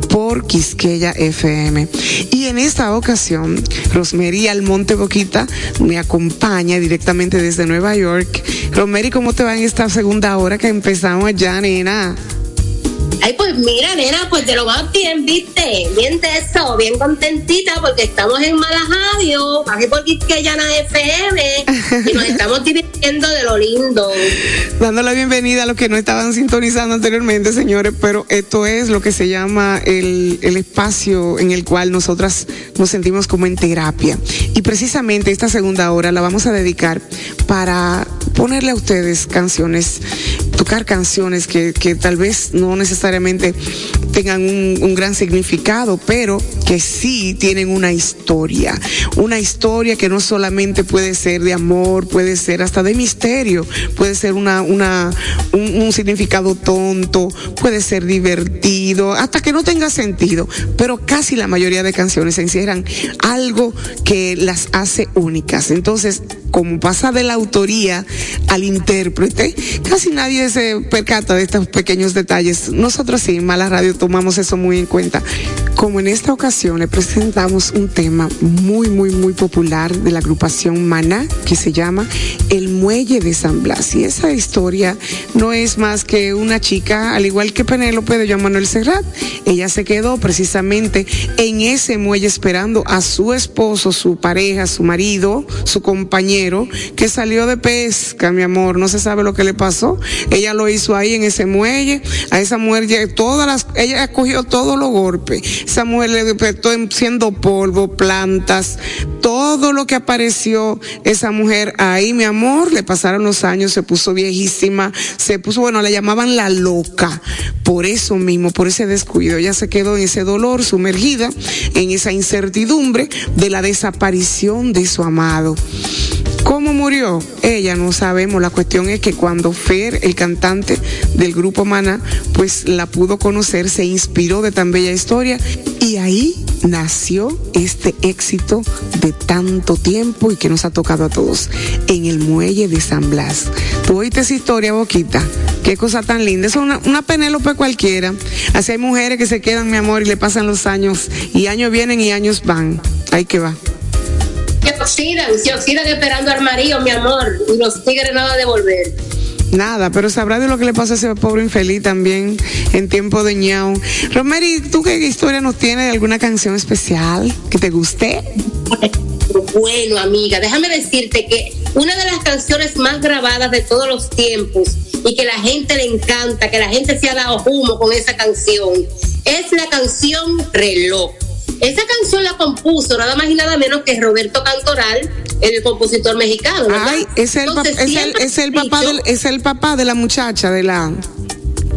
por Quisqueya FM. Y en esta ocasión, Rosmery Almonte Boquita me acompaña directamente desde Nueva York. Rosmery, ¿cómo te va en esta segunda hora que empezamos ya, nena?
Ay, pues mira, nena, pues de lo más bien, viste, de eso, bien contentita porque estamos en Malajadio, aquí por Quisqueyana FM y nos estamos divirtiendo de lo lindo.
Dando la bienvenida a los que no estaban sintonizando anteriormente, señores, pero esto es lo que se llama el, el espacio en el cual nosotras nos sentimos como en terapia. Y precisamente esta segunda hora la vamos a dedicar para ponerle a ustedes canciones, tocar canciones que, que tal vez no necesariamente tengan un gran significado, pero que sí tienen una historia. Una historia que no solamente puede ser de amor, puede ser hasta de misterio, puede ser una, una, un, un significado tonto, puede ser divertido, hasta que no tenga sentido. Pero casi la mayoría de canciones encierran algo que las hace únicas. Entonces, como pasa de la autoría al intérprete, casi nadie se percata de estos pequeños detalles. Nosotros sí, en Mala Radio tomamos eso muy en cuenta. Como en esta ocasión le presentamos un tema muy, muy, muy popular de la agrupación Maná, que se llama El Muelle de San Blas. Y esa historia no es más que una chica, al igual que Penélope de Joan Manuel Serrat, ella se quedó precisamente en ese muelle esperando a su esposo, su pareja, su marido, su compañero, que salió de pesca, mi amor, no se sabe lo que le pasó. Ella lo hizo ahí en ese muelle, a esa mujer, todas ella cogió todos los golpes. Esa mujer le despertó en- siendo polvo, plantas, todo lo que apareció esa mujer ahí, mi amor, le pasaron los años, se puso viejísima, se puso, bueno, la llamaban la loca, por eso mismo, por ese descuido. Ella se quedó en ese dolor, sumergida en esa incertidumbre de la desaparición de su amado. ¿Cómo murió? Ella no sabemos. La cuestión es que cuando Fer, el cantante del grupo Mana, pues la pudo conocer, se inspiró de tan bella historia y ahí nació este éxito de tanto tiempo y que nos ha tocado a todos en el muelle de San Blas. ¿Tú oíste esa historia, Boquita? Qué cosa tan linda. Es una, una Penélope cualquiera. Así hay mujeres que se quedan, mi amor, y le pasan los años y años vienen y años van. Ahí que va.
Se oxidan, se esperando al marido, mi amor, y los tigres nada de volver.
Nada, pero sabrá de lo que le pasa a ese pobre infeliz también en tiempo de ñao. Romery, ¿tú qué historia nos tienes de alguna canción especial que te guste?
Bueno, amiga, déjame decirte que una de las canciones más grabadas de todos los tiempos y que la gente le encanta, que la gente se ha dado humo con esa canción, es la canción Reloj. Esa canción la compuso nada más y nada menos que Roberto Cantoral, el compositor mexicano. ¿verdad?
Ay, es el,
Entonces,
es el, es papá
dicho-
del, es el papá de la muchacha de la.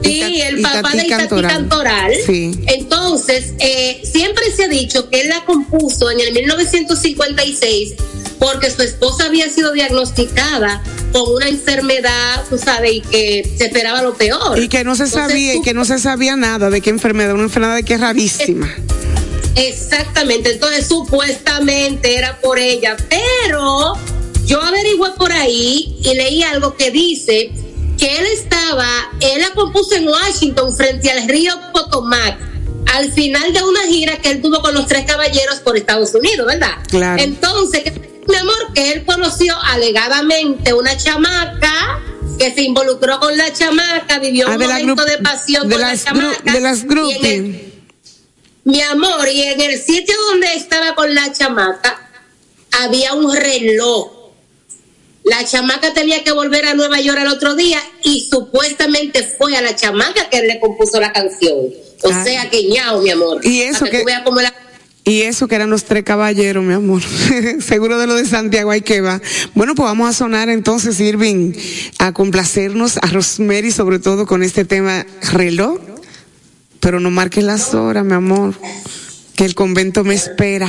Sí, el papá de
Cantoral.
Cantoral.
Sí.
Entonces, eh, siempre se ha dicho que él la compuso en el 1956 porque su esposa había sido diagnosticada con una enfermedad, tú sabes, y que se esperaba lo peor.
Y que no se
Entonces,
sabía, y que no se sabía nada de qué enfermedad, una enfermedad que es rarísima.
Exactamente, entonces supuestamente era por ella, pero yo averigué por ahí y leí algo que dice que él estaba, él la compuso en Washington frente al río Potomac, al final de una gira que él tuvo con los tres caballeros por Estados Unidos, ¿verdad?
Claro.
Entonces, mi amor, que él conoció alegadamente una chamaca que se involucró con la chamaca, vivió
Ah,
un
la
momento de pasión
de
con
las
la chamaca.
de las
y en el-
groupie.
Mi amor, y en el sitio donde estaba con la chamaca había un reloj. La chamaca tenía que volver a Nueva York al otro día y supuestamente fue a la chamaca que le compuso la canción. O
Ay.
sea que ñao, mi amor.
Y eso que-
tú veas cómo la-
Y eso que eran los tres caballeros, mi amor. Seguro de lo de Santiago hay que va. Bueno, pues vamos a sonar entonces, Irving, a complacernos a Rosemary, sobre todo con este tema reloj. Pero no marques las horas, mi amor, que el convento me espera.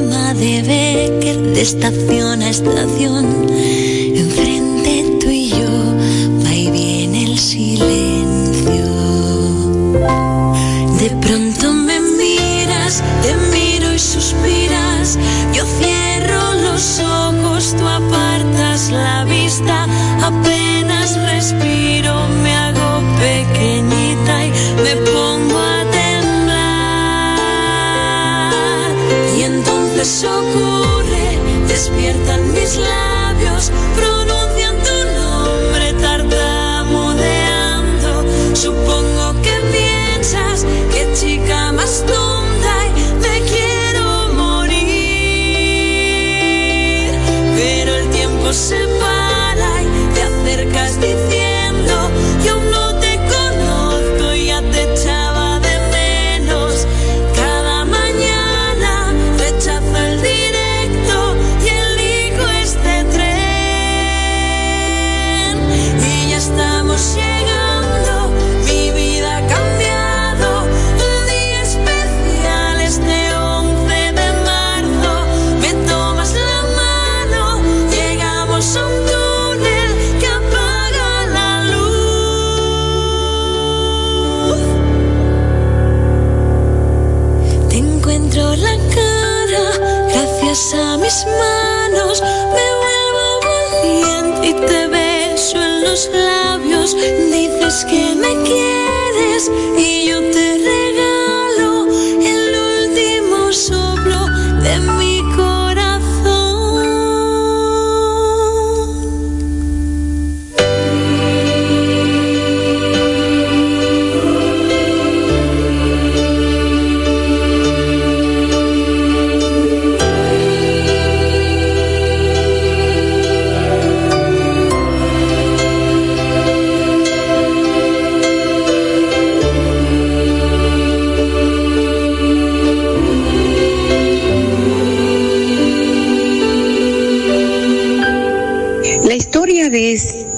debe que de estación a estación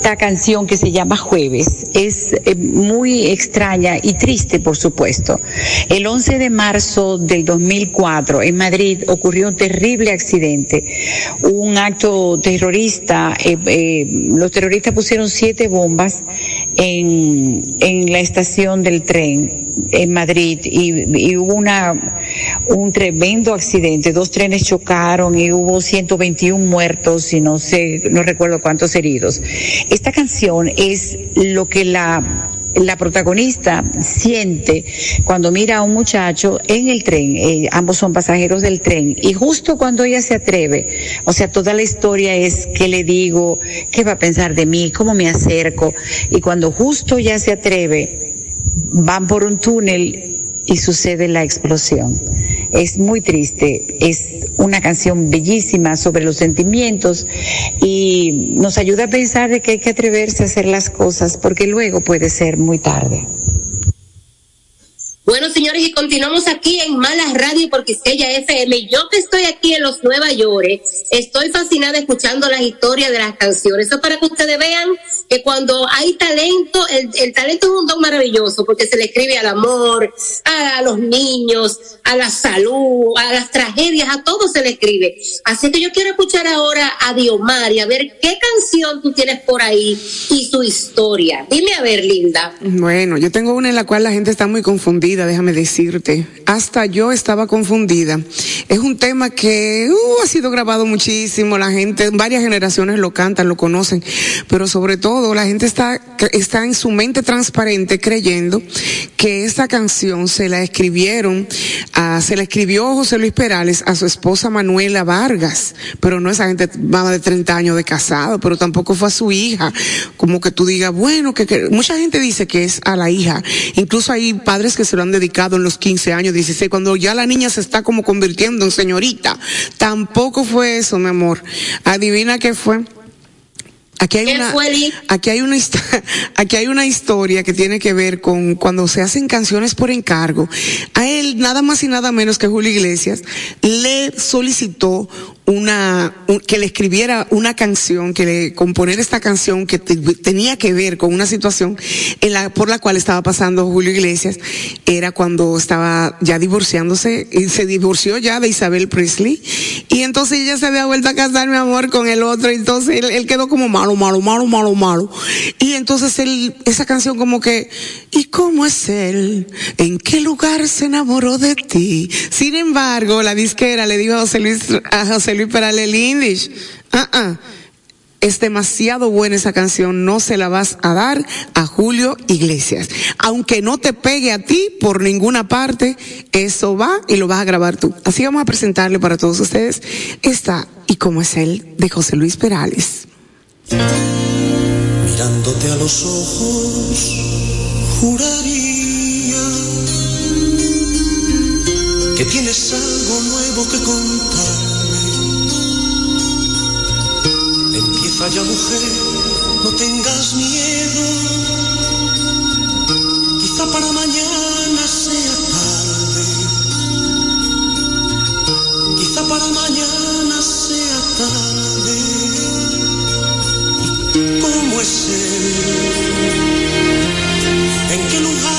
esta canción que se llama Jueves es eh, muy extraña y triste, por supuesto. El 11 de marzo del 2004 en Madrid ocurrió un terrible accidente, un acto terrorista. eh, eh, los terroristas pusieron siete bombas en, en la estación del tren en Madrid y, y hubo una, un tremendo accidente. Dos trenes chocaron y hubo 121 muertos y no sé, no recuerdo cuántos heridos. Esta canción es lo que la la protagonista siente cuando mira a un muchacho en el tren, eh, ambos son pasajeros del tren, y justo cuando ella se atreve, o sea, toda la historia es qué le digo, qué va a pensar de mí, cómo me acerco, y cuando justo ya se atreve, van por un túnel y sucede la explosión. Es muy triste, es una canción bellísima sobre los sentimientos y nos ayuda a pensar de que hay que atreverse a hacer las cosas porque luego puede ser muy tarde.
Bueno, señores, y continuamos aquí en Malas Radio por Quisqueya FM. Yo que estoy aquí en los Nueva York, estoy fascinada escuchando las historias de las canciones. Eso para que ustedes vean que cuando hay talento, el, el talento es un don maravilloso porque se le escribe al amor, a, a los niños, a la salud, a las tragedias, a todo se le escribe. Así que yo quiero escuchar ahora a Diomar y a ver qué canción tú tienes por ahí y su historia. Dime a ver, Linda.
Bueno, yo tengo una en la cual la gente está muy confundida, déjame decirte. Hasta yo estaba confundida. Es un tema que uh, ha sido grabado muchísimo, la gente, varias generaciones lo cantan, lo conocen, pero sobre todo la gente está, está en su mente transparente creyendo que esta canción se la escribieron, se la escribió José Luis Perales a su esposa Manuela Vargas, pero no esa gente más de 30 años de casado, pero tampoco fue a su hija. Como que tú digas, bueno, que, que mucha gente dice que es a la hija. Incluso hay padres que se lo han dedicado en los 15 años, 16, cuando ya la niña se está como convirtiendo en señorita. Tampoco fue eso, mi amor. Adivina qué fue. Aquí hay
¿Qué
una, aquí hay una, aquí hay una historia que tiene que ver con cuando se hacen canciones por encargo. A él, nada más y nada menos que Julio Iglesias, le solicitó una, un- que le escribiera una canción, que le componer esta canción que te- tenía que ver con una situación en la, por la cual estaba pasando Julio Iglesias. Era cuando estaba ya divorciándose, y se divorció ya de Isabel Presley. Y entonces ella se había vuelto a casar, mi amor, con el otro. Entonces él, él quedó como malo, malo, malo, malo, malo. Y entonces él, esa canción como que, ¿y cómo es él? ¿En qué lugar se enamoró de ti? Sin embargo, la disquera le dijo a José Luis, a José Luis Perales Lindish, ah, ah, es demasiado buena esa canción, no se la vas a dar a Julio Iglesias. Aunque no te pegue a ti por ninguna parte, eso va y lo vas a grabar tú. Así vamos a presentarle para todos ustedes esta y como es él de José Luis Perales.
Mirándote a los ojos, juraría que tienes algo nuevo que contarme. Empieza ya, mujer, no tengas miedo. Quizá para mañana sea tarde. Quizá para mañana sea tarde. ¿Cómo es él? ¿En qué lugar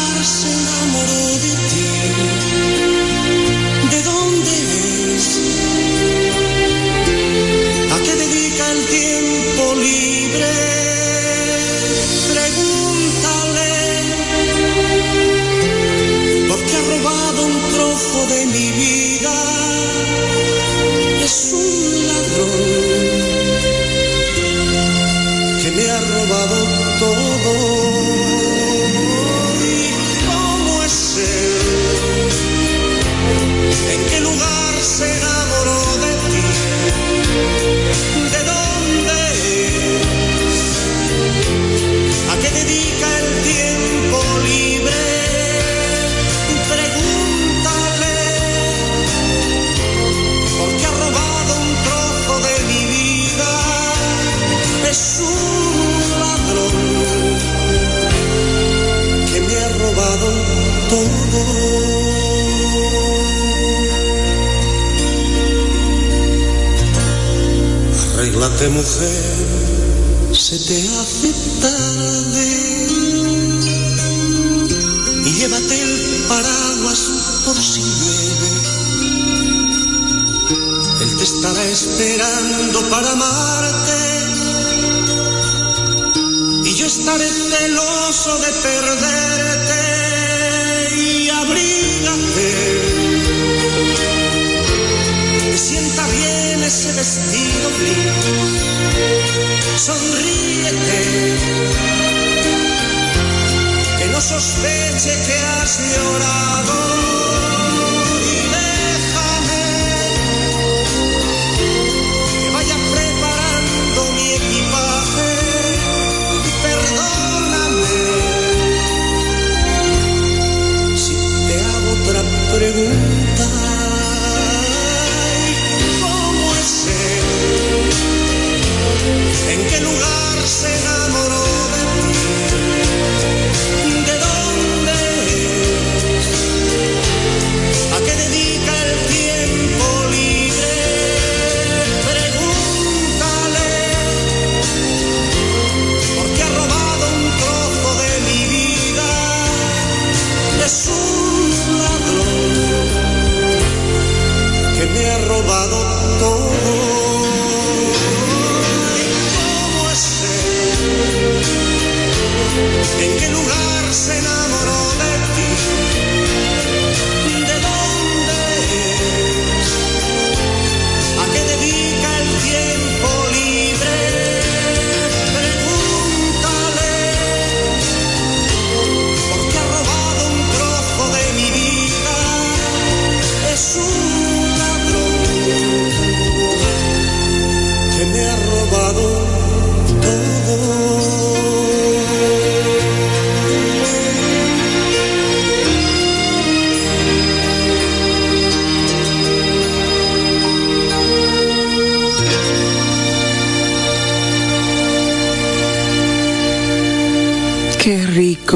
Arréglate mujer, se te hace tarde y llévate el paraguas por si llueve. Él te estará esperando para amarte y yo estaré celoso de perderte. Abrígate. Que sienta bien ese vestido gris. Sonríete. Que no sospeche que has llorado.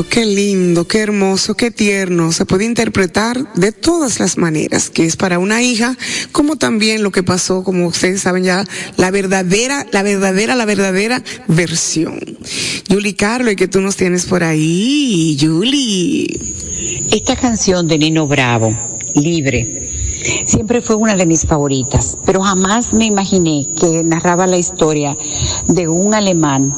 Qué
lindo, qué hermoso, qué tierno. Se puede interpretar de todas las maneras, que es para una hija, como también lo que pasó, como ustedes saben ya, la verdadera, la verdadera, la verdadera versión. Yuli Carlo, y que tú nos tienes por ahí, Yuli.
Esta canción de Nino Bravo, Libre, siempre fue una de mis favoritas, pero jamás me imaginé que narraba la historia de un alemán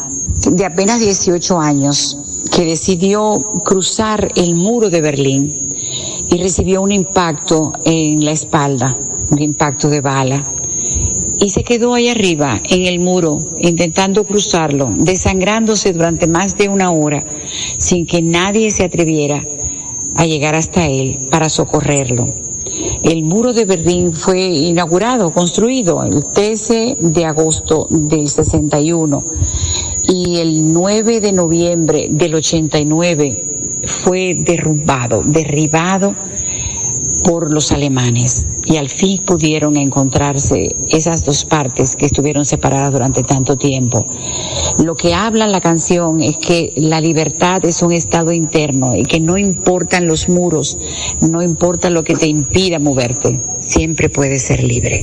de apenas 18 años que decidió cruzar el muro de Berlín y recibió un impacto en la espalda, un impacto de bala. Y se quedó ahí arriba, en el muro, intentando cruzarlo, desangrándose durante más de una hora, sin que nadie se atreviera a llegar hasta él para socorrerlo. El muro de Berlín fue inaugurado, construido el 13 de agosto del 61 y el 9 de noviembre del 89 fue derrumbado, derribado por los alemanes y al fin pudieron encontrarse esas dos partes que estuvieron separadas durante tanto tiempo. Lo que habla la canción es que la libertad es un estado interno y que no importan los muros, no importa lo que te impida moverte, siempre puedes ser libre.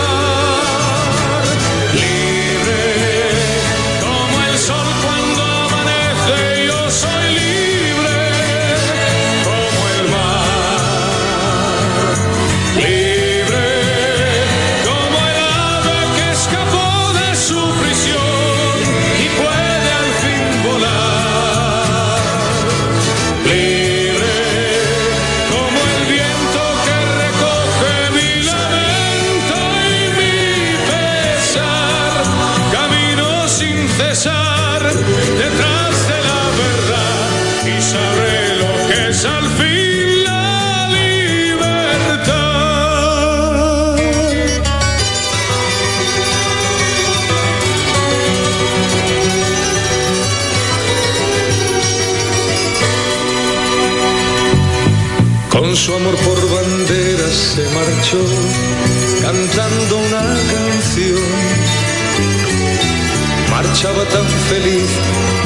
Marchaba tan feliz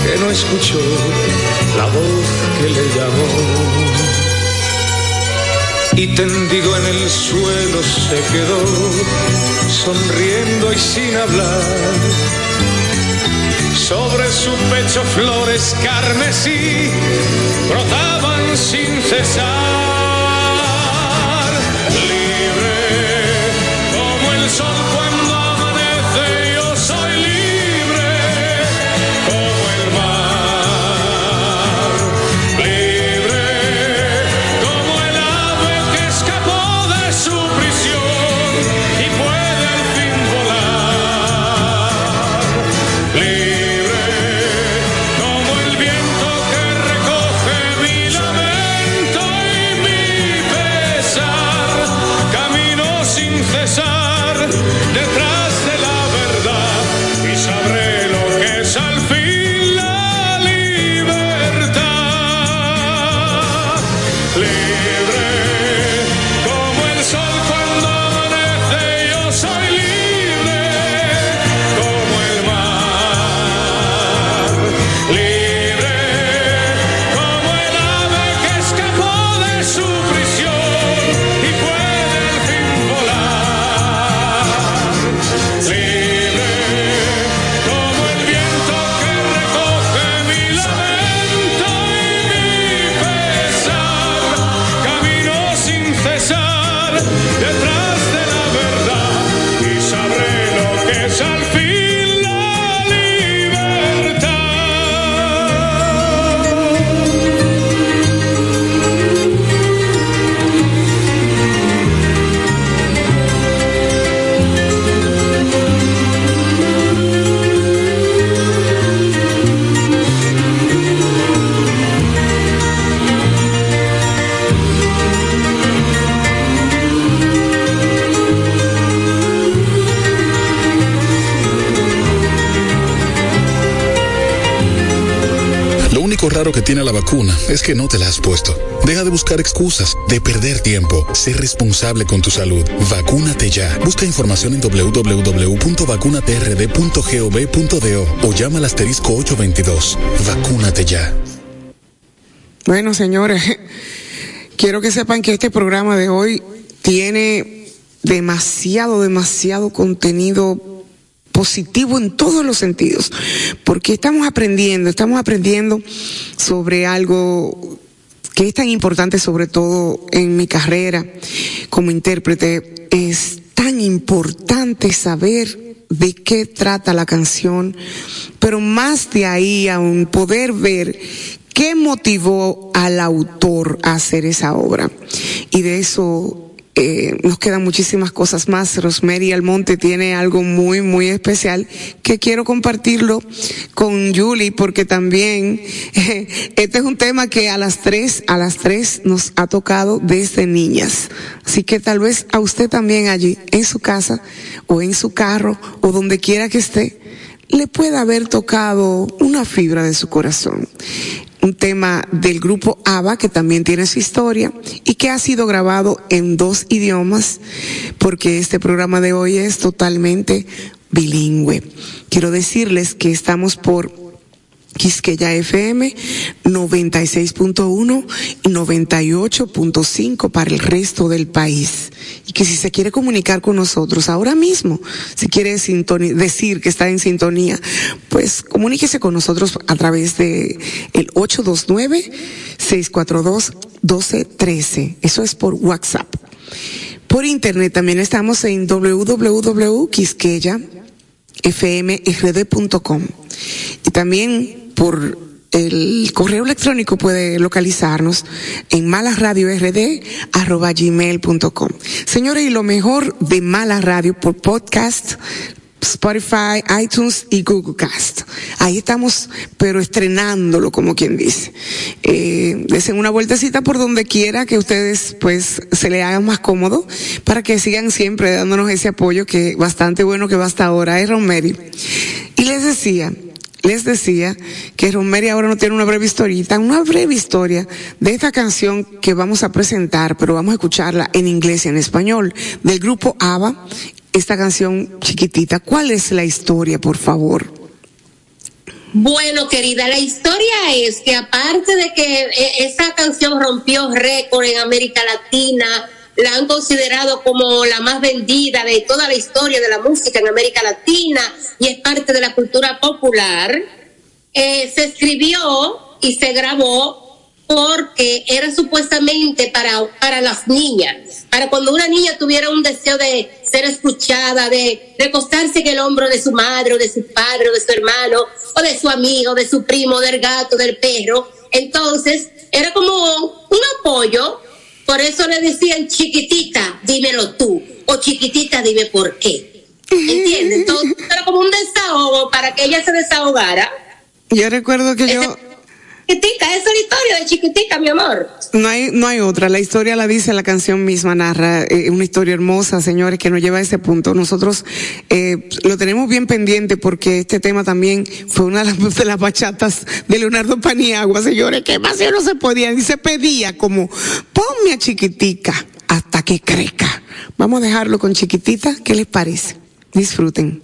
que no escuchó la voz que le llamó. Y tendido en el suelo se quedó, sonriendo y sin hablar. Sobre su pecho flores carmesí brotaban sin cesar.
Único raro que tiene la vacuna es que no te la has puesto. Deja de buscar excusas, de perder tiempo. Sé responsable con tu salud. Vacúnate ya. Busca información en www.vacunatrd.gov.do o llama al asterisco 822. Vacúnate ya.
Bueno, señores, quiero que sepan que este programa de hoy tiene demasiado, demasiado contenido positivo en todos los sentidos, porque estamos aprendiendo, estamos aprendiendo sobre algo que es tan importante, sobre todo en mi carrera como intérprete, es tan importante saber de qué trata la canción, pero más de ahí aún poder ver qué motivó al autor a hacer esa obra. Y de eso eh, nos quedan muchísimas cosas más. Rosemary Almonte tiene algo muy, muy especial que quiero compartirlo con Julie porque también este es un tema que a las tres, a las tres nos ha tocado desde niñas. Así que tal vez a usted también allí, en su casa o en su carro o donde quiera que esté, le pueda haber tocado una fibra de su corazón un tema del grupo ABBA que también tiene su historia y que ha sido grabado en dos idiomas porque este programa de hoy es totalmente bilingüe. Quiero decirles que estamos por Quisqueya FM 96.1 y 98.5 para el resto del país. Y que si se quiere comunicar con nosotros ahora mismo, si quiere decir que está en sintonía, pues comuníquese con nosotros a través de el 829-642-1213. Eso es por WhatsApp. Por internet también estamos en www.quisqueyafmrd.com y también por el correo electrónico puede localizarnos en malasradiord@gmail.com. Señores, y lo mejor de Mala Radio por podcast Spotify, iTunes y Google Cast. Ahí estamos, pero estrenándolo, como quien dice. Eh, desen una vueltecita por donde quiera que ustedes, pues, se le hagan más cómodo para que sigan siempre dándonos ese apoyo que bastante bueno que va hasta ahora, ¿eh, Romeri? Y les decía, les decía que Romery ahora no tiene una breve historieta, una breve historia de esta canción que vamos a presentar, pero vamos a escucharla en inglés y en español, del grupo ABBA, esta canción chiquitita. ¿Cuál es la historia, por favor?
Bueno, querida, la historia es que aparte de que eh, esa canción rompió récord en América Latina, la han considerado como la más vendida de toda la historia de la música en América Latina y es parte de la cultura popular, eh, se escribió y se grabó porque era supuestamente para, para las niñas, para cuando una niña tuviera un deseo de ser escuchada, de recostarse en el hombro de su madre o de su padre o de su hermano o de su amigo, de su primo, del gato, del perro. Entonces, era como un apoyo, por eso le decían chiquitita, dímelo tú, o chiquitita, dime por qué. ¿Entiendes? Entonces, era como un desahogo para que ella se desahogara.
Yo recuerdo que yo...
Chiquitica, es la historia de chiquitica, mi amor.
No hay, no hay otra. La historia la dice la canción misma, narra eh, una historia hermosa, señores, que nos lleva a ese punto. Nosotros eh, lo tenemos bien pendiente porque este tema también fue una de las, de las bachatas de Leonardo Paniagua, señores, que más ya no se podía y se pedía como, ponme a chiquitica hasta que crezca. Vamos a dejarlo con chiquitita, ¿qué les parece? Disfruten.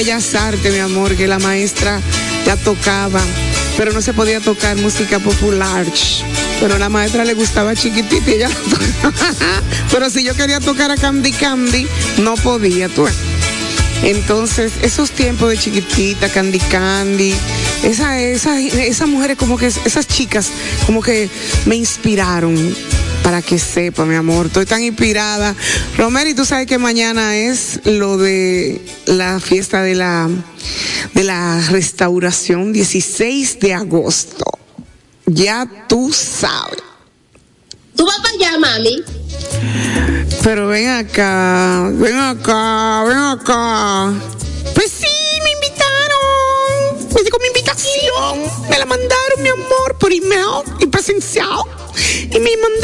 Bellas Artes, mi amor, que la maestra ya tocaba, pero no se podía tocar música popular. Pero la maestra le gustaba chiquitita y ella. Pero si yo quería tocar a Candy Candy, no podía, tú. Entonces, esos tiempos de chiquitita, Candy Candy, esa, esa, esas mujeres como que, esas chicas como que me inspiraron. Para que sepa, mi amor, estoy tan inspirada. Romero, y tú sabes que mañana es lo de la fiesta de la, de la restauración, 16 de agosto. Ya tú sabes.
Tú vas para allá, mami.
Pero ven acá, ven acá, ven acá. Pues sí, me invitaron. Me llegó mi invitación. Me la mandaron, mi amor, por email y presencial. Y me mandaron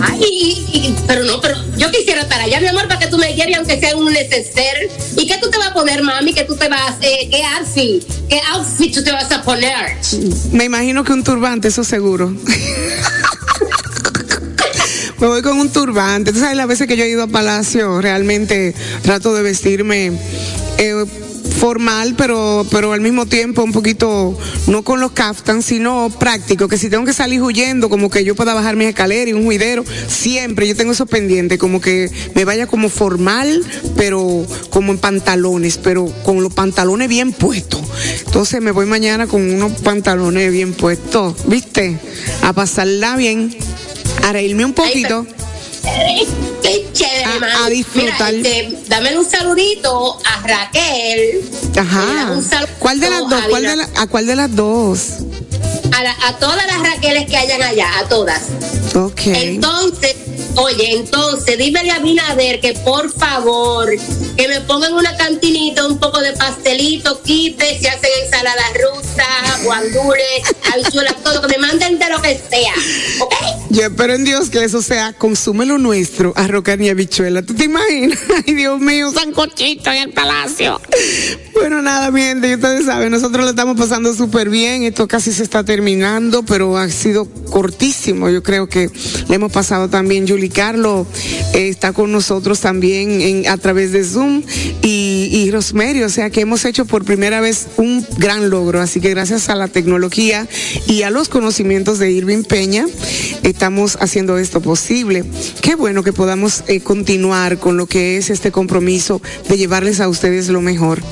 Ay, pero no, pero yo quisiera estar allá, mi amor, para que tú me lleves, aunque sea un neceser. ¿Y qué tú te vas a poner, mami? ¿Qué tú te vas, eh, qué outfit? ¿Qué outfit tú te vas a poner?
Me imagino que un turbante, eso seguro. Me voy con un turbante. Tú sabes, las veces que yo he ido a Palacio, realmente trato de vestirme eh, formal, pero, pero al mismo tiempo un poquito, no con los kaftans, sino práctico, que si tengo que salir huyendo, como que yo pueda bajar mis escaleras y un juidero, siempre yo tengo eso pendiente, como que me vaya como formal, pero como en pantalones, pero con los pantalones bien puestos. Entonces me voy mañana con unos pantalones bien puestos, ¿viste? A pasarla bien, a reírme un poquito.
Qué chévere,
A- disfrutar.
Mira, este, dame un saludito a Raquel.
Ajá.
Un
¿Cuál de las dos?
a
¿Cuál de
Dina-
la- ¿A cuál de las dos?
a, la- a todas las Raqueles que hayan allá, a todas.
Ok.
Entonces, oye, entonces, dímele a Binader que por favor, que me pongan una cantinita, un poco de pastelito, quipe, si hacen ensalada rusa, guandules, habichuelas, todo, que me manden de lo que sea. ¿Ok?
Yo espero en Dios que eso sea, consume lo nuestro, arroz, carne y habichuela. ¿Tú te imaginas? Ay, Dios mío, un sancochito en el palacio. Bueno, nada, mi gente, ustedes saben, nosotros lo estamos pasando súper bien. Esto casi se está terminando, pero ha sido cortísimo. Yo creo que le hemos pasado también. Julie Carlo eh, está con nosotros también a través de Zoom y, y Rosemary. O sea que hemos hecho por primera vez un gran logro. Así que gracias a la tecnología y a los conocimientos de Irving Peña, estamos haciendo esto posible. Qué bueno que podamos eh, continuar con lo que es este compromiso de llevarles a ustedes lo mejor.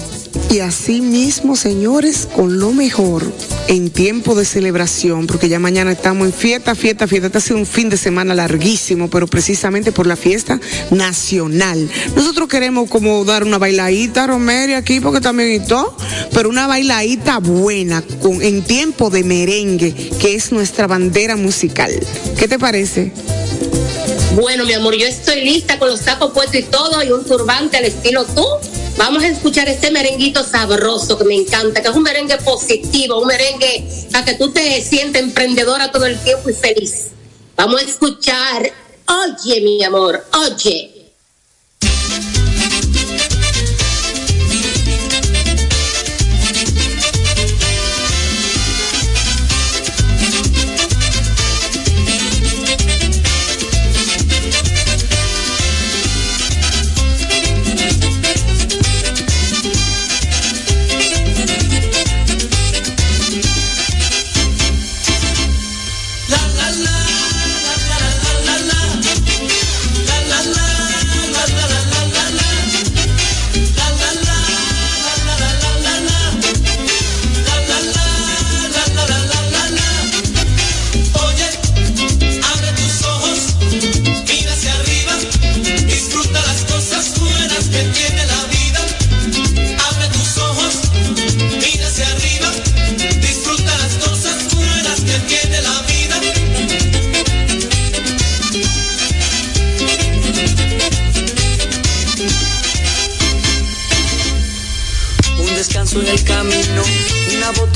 Y así mismo, señores, con lo mejor en tiempo de celebración, porque ya mañana estamos en fiesta, fiesta, fiesta. Este ha sido un fin de semana larguísimo, pero precisamente por la fiesta nacional. Nosotros queremos como dar una bailadita, Romero, aquí, porque también y todo, pero una bailadita buena, con, en tiempo de merengue, que es nuestra bandera musical. ¿Qué te parece?
Bueno, mi amor, yo estoy lista con los tacos puestos y todo, y un turbante al estilo tú. Vamos a escuchar este merenguito sabroso que me encanta, que es un merengue positivo, un merengue para que tú te sientas emprendedora todo el tiempo y feliz. Vamos a escuchar, oye, mi amor. Oye,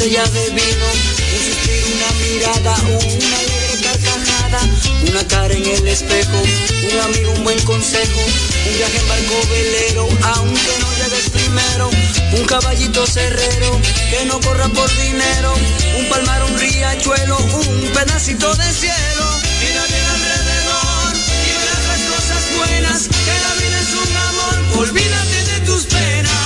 botella de vino, un suspiro, una mirada, una alegre carcajada, una cara en el espejo, un amigo, un buen consejo, un viaje en barco velero, aunque no llegues primero, un caballito cerrero, que no corra por dinero, un palmar, un riachuelo, un pedacito de cielo, mira bien alrededor y verás las cosas buenas, que la vida es un amor, olvídate de tus penas.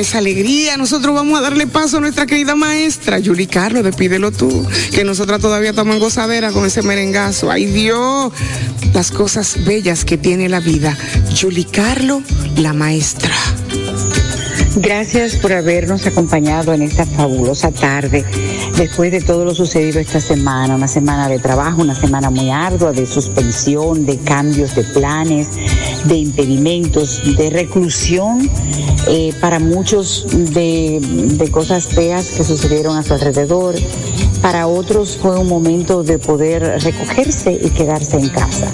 Esa alegría, nosotros vamos a darle paso a nuestra querida maestra, Yuli Carlos, despídelo tú, que nosotras todavía estamos en gozadera con ese merengazo. Ay Dios, las cosas bellas que tiene la vida. Yuli Carlos, la maestra.
Gracias por habernos acompañado en esta fabulosa tarde, después de todo lo sucedido esta semana, una semana de trabajo, una semana muy ardua, de suspensión, de cambios de planes, de impedimentos, de reclusión eh, para muchos de, de cosas feas que sucedieron a su alrededor. Para otros fue un momento de poder recogerse y quedarse en casa.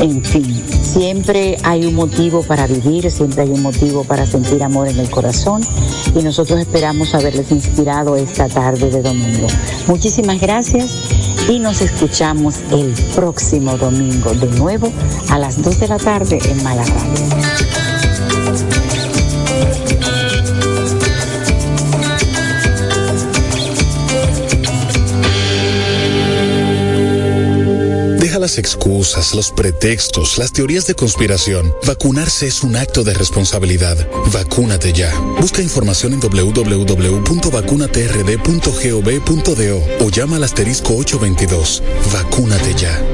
En fin, siempre hay un motivo para vivir, siempre hay un motivo para sentir amor en el corazón y nosotros esperamos haberles inspirado esta tarde de domingo. Muchísimas gracias y nos escuchamos el próximo domingo de nuevo a las 2 de la tarde en Mala.
Las excusas, los pretextos, las teorías de conspiración. Vacunarse es un acto de responsabilidad. Vacúnate ya. Busca información en www.vacunatrd.gov.do o llama al asterisco 822. Vacúnate ya.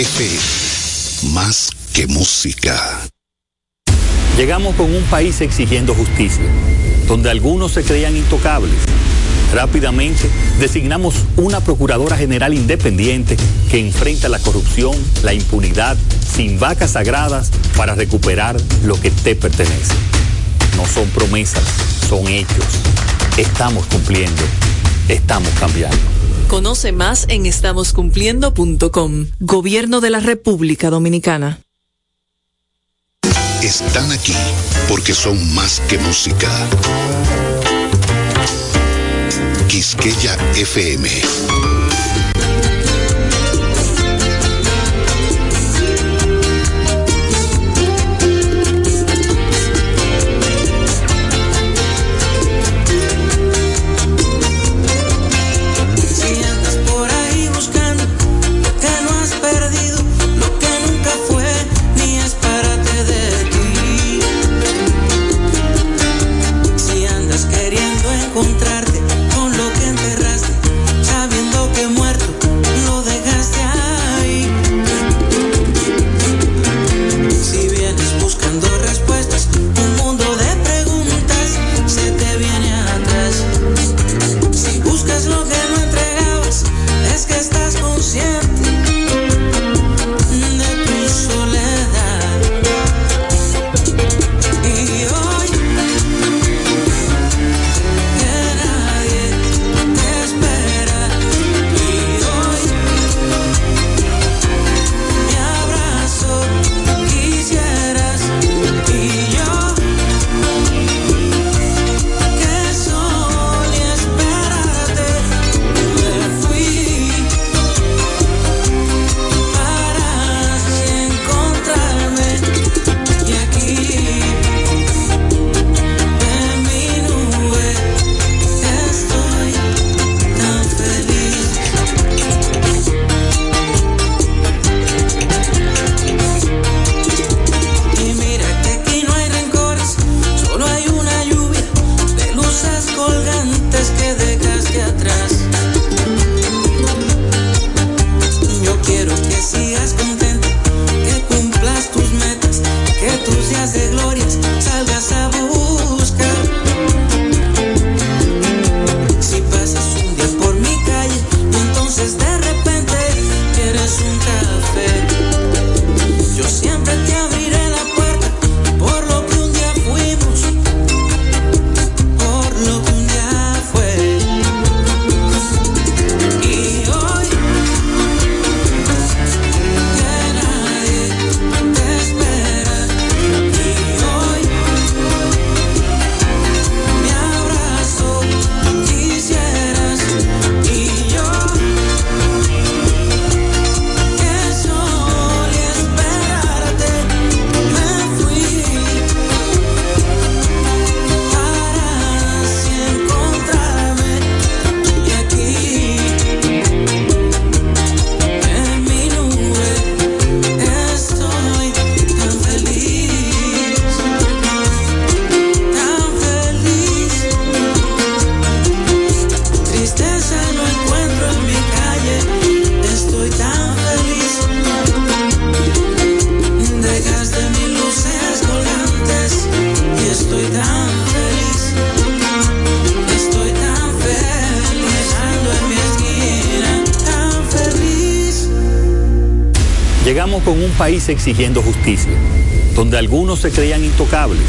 FM. Más que música.
Llegamos con un país exigiendo justicia, donde algunos se creían intocables. Rápidamente designamos una Procuradora General independiente que enfrenta la corrupción, la impunidad, sin vacas sagradas para recuperar lo que te pertenece. No son promesas, son hechos. Estamos cumpliendo, estamos cambiando.
Conoce más en estamoscumpliendo.com. Gobierno de la República Dominicana.
Están aquí porque son más que música. FM.
exigiendo justicia. Donde algunos se creían intocables,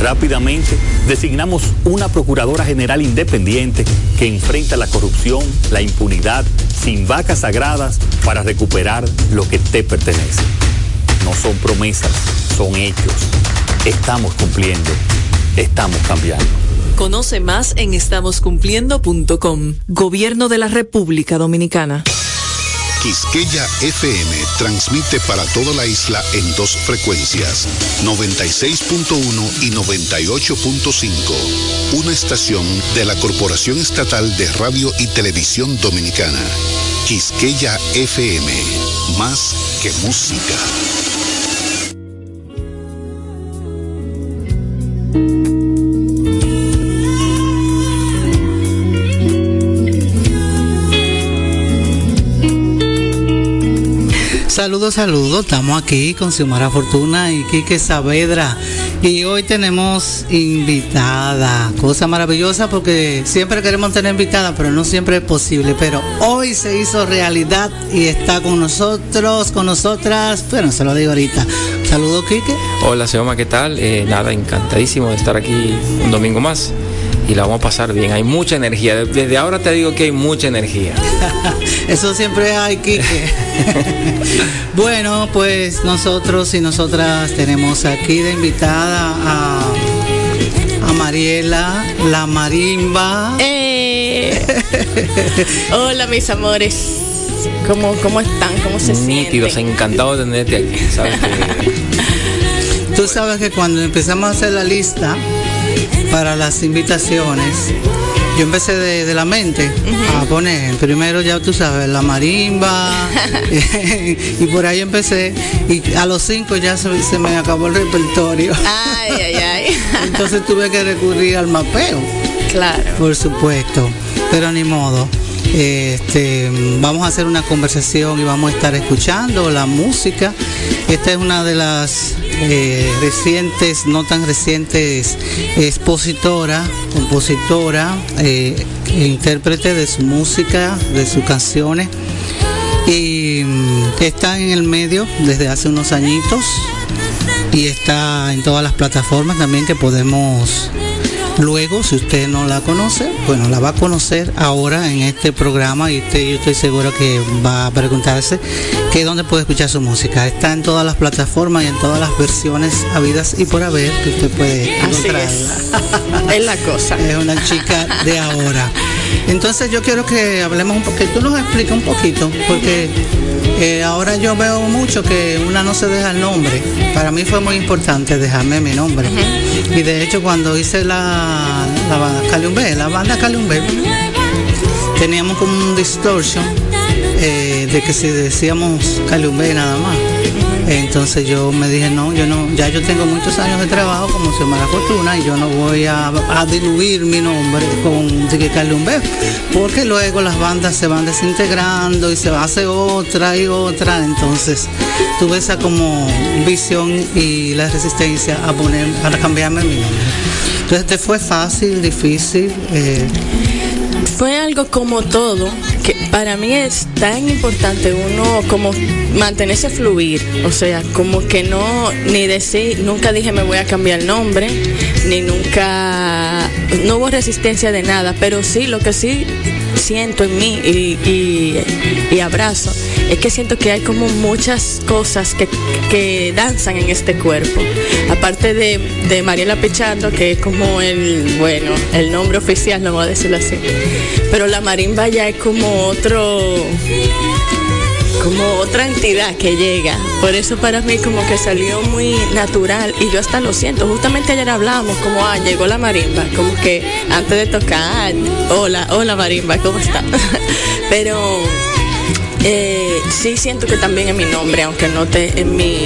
rápidamente designamos una Procuradora General independiente que enfrenta la corrupción, la impunidad, sin vacas sagradas para recuperar lo que te pertenece. No son promesas, son hechos. Estamos cumpliendo, estamos cambiando.
Conoce más en estamoscumpliendo.com, Gobierno de la República Dominicana.
Quisqueya FM transmite para toda la isla en dos frecuencias, 96.1 y 98.5. Una estación de la Corporación Estatal de Radio y Televisión Dominicana. Quisqueya FM, más que música.
Saludos. Estamos aquí con Xiomara Fortuna y Quique Saavedra. Y hoy tenemos invitada. Cosa maravillosa porque siempre queremos tener invitada, pero no siempre es posible. Pero hoy se hizo realidad y está con nosotros, con nosotras. Bueno, se lo digo ahorita. Saludos, Quique.
Hola, Seoma, ¿qué tal? Eh, nada, encantadísimo de estar aquí un domingo más y la vamos a pasar bien. Hay mucha energía. Desde ahora te digo que hay mucha energía.
Eso siempre hay, Quique. bueno, pues nosotros y nosotras tenemos aquí de invitada a, a Mariela, la marimba.
Eh. Hola, mis amores. ¿Cómo, ¿Cómo están? ¿Cómo se
Nítidos,
sienten?
encantado de tenerte aquí.
Tú sabes que cuando empezamos a hacer la lista para las invitaciones, yo empecé de, de la mente a poner, primero ya tú sabes, la marimba, y por ahí empecé, y a los cinco ya se, se me acabó el repertorio.
Ay, ay, ay.
Entonces tuve que recurrir al mapeo.
Claro.
Por supuesto, pero ni modo. Este, vamos a hacer una conversación y vamos a estar escuchando la música. Esta es una de las eh, recientes, no tan recientes, expositora, compositora, eh, intérprete de su música, de sus canciones. Y mm, está en el medio desde hace unos añitos y está en todas las plataformas también que podemos Luego, si usted no la conoce, bueno, la va a conocer ahora en este programa y usted, yo estoy seguro que va a preguntarse que dónde puede escuchar su música. Está en todas las plataformas y en todas las versiones habidas y por haber que usted puede encontrarla.
es. Es la cosa.
Es una chica de ahora. Entonces yo quiero que hablemos un poquito, tú nos expliques un poquito, porque eh, ahora yo veo mucho que una no se deja el nombre. Para mí fue muy importante dejarme mi nombre. Y de hecho cuando hice la, la banda Caliumbe, la banda Caliumbe, teníamos como un distortion eh, de que si decíamos Caliumbe nada más. Entonces yo me dije, no, yo no, ya yo tengo muchos años de trabajo como Xiomara Fortuna y yo no voy a, diluir mi nombre con de que Caliumbe, porque luego las bandas se van desintegrando y se hace otra y otra. Entonces tuve esa como visión y la resistencia a poner, a cambiarme mi nombre. Entonces te fue fácil, difícil. Eh,
Fue algo como todo, que para mí es tan importante uno como mantenerse fluir, o sea, como que no, ni decir, nunca dije me voy a cambiar el nombre, ni nunca, no hubo resistencia de nada, pero sí, lo que sí siento en mí y, y- y abrazo, es que siento que hay como muchas cosas que, que danzan en este cuerpo. Aparte de, de Mariela Pechando, que es como el, bueno, el nombre oficial, no voy a decirlo así. Pero la marimba ya es como otro, como otra entidad que llega. Por eso para mí como que salió muy natural y yo hasta lo siento. Justamente ayer hablábamos como, ah, llegó la marimba, como que antes de tocar, hola, hola marimba, ¿cómo está? Pero eh, sí siento que también es mi nombre, aunque no te en mi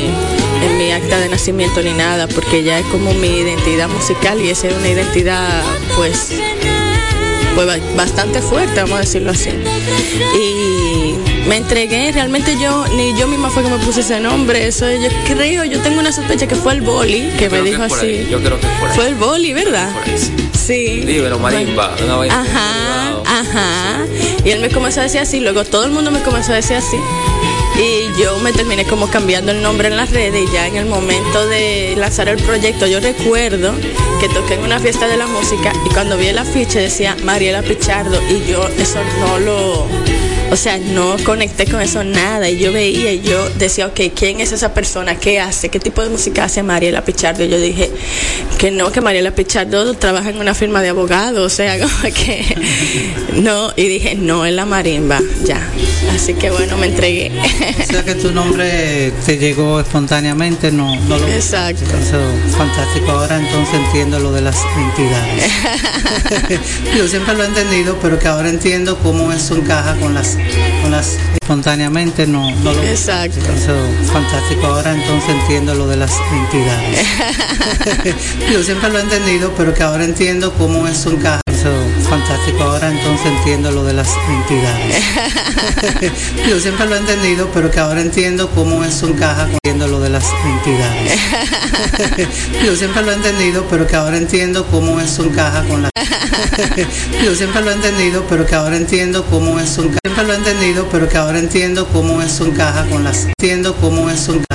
en mi acta de nacimiento ni nada, porque ya es como mi identidad musical y esa es una identidad pues pues ba- bastante fuerte, vamos a decirlo así. Y me entregué, realmente yo, ni yo misma fue que me puse ese nombre, eso yo creo, yo tengo una sospecha que fue el boli que me
que
dijo así.
ahí, Yo creo que ahí.
Fue el boli, ¿verdad? Sí.
Dímelo, marimba. Una vaina.
Ajá, ajá. Y él me comenzó a decir así, luego todo el mundo me comenzó a decir así. Y yo me terminé como cambiando el nombre en las redes y ya en el momento de lanzar el proyecto, yo recuerdo que toqué en una fiesta de la música y cuando vi el afiche decía Mariela Pichardo y yo eso no lo, o sea, no conecté con eso nada y yo veía y yo decía, ok, ¿quién es esa persona? ¿Qué hace? ¿Qué tipo de música hace Mariela Pichardo? Y yo dije que no, que Mariela Pichardo trabaja en una firma de abogados, o sea, como que no, y dije, no, es la marimba, ya. Así que bueno, me entregué.
O sea que tu nombre te llegó espontáneamente, no, no lo
Exacto.
Eso, fantástico. Ahora entonces entiendo lo de las entidades. Yo siempre lo he entendido, pero que ahora entiendo cómo eso encaja con las, las espontáneamente, no, no lo
Exacto.
Eso, fantástico. Ahora entonces entiendo lo de las entidades. Yo siempre lo he entendido, pero que ahora entiendo cómo eso encaja. Fantástico. Ahora entonces entiendo lo de las entidades. Yo siempre lo he entendido, pero que ahora entiendo cómo eso encaja con lo de las entidades. Yo siempre lo he entendido, pero que ahora entiendo cómo eso encaja con las Yo siempre lo he entendido, pero que ahora entiendo cómo eso encaja. Siempre lo he entendido, pero que ahora entiendo cómo eso encaja con las entiendo cómo eso encaja.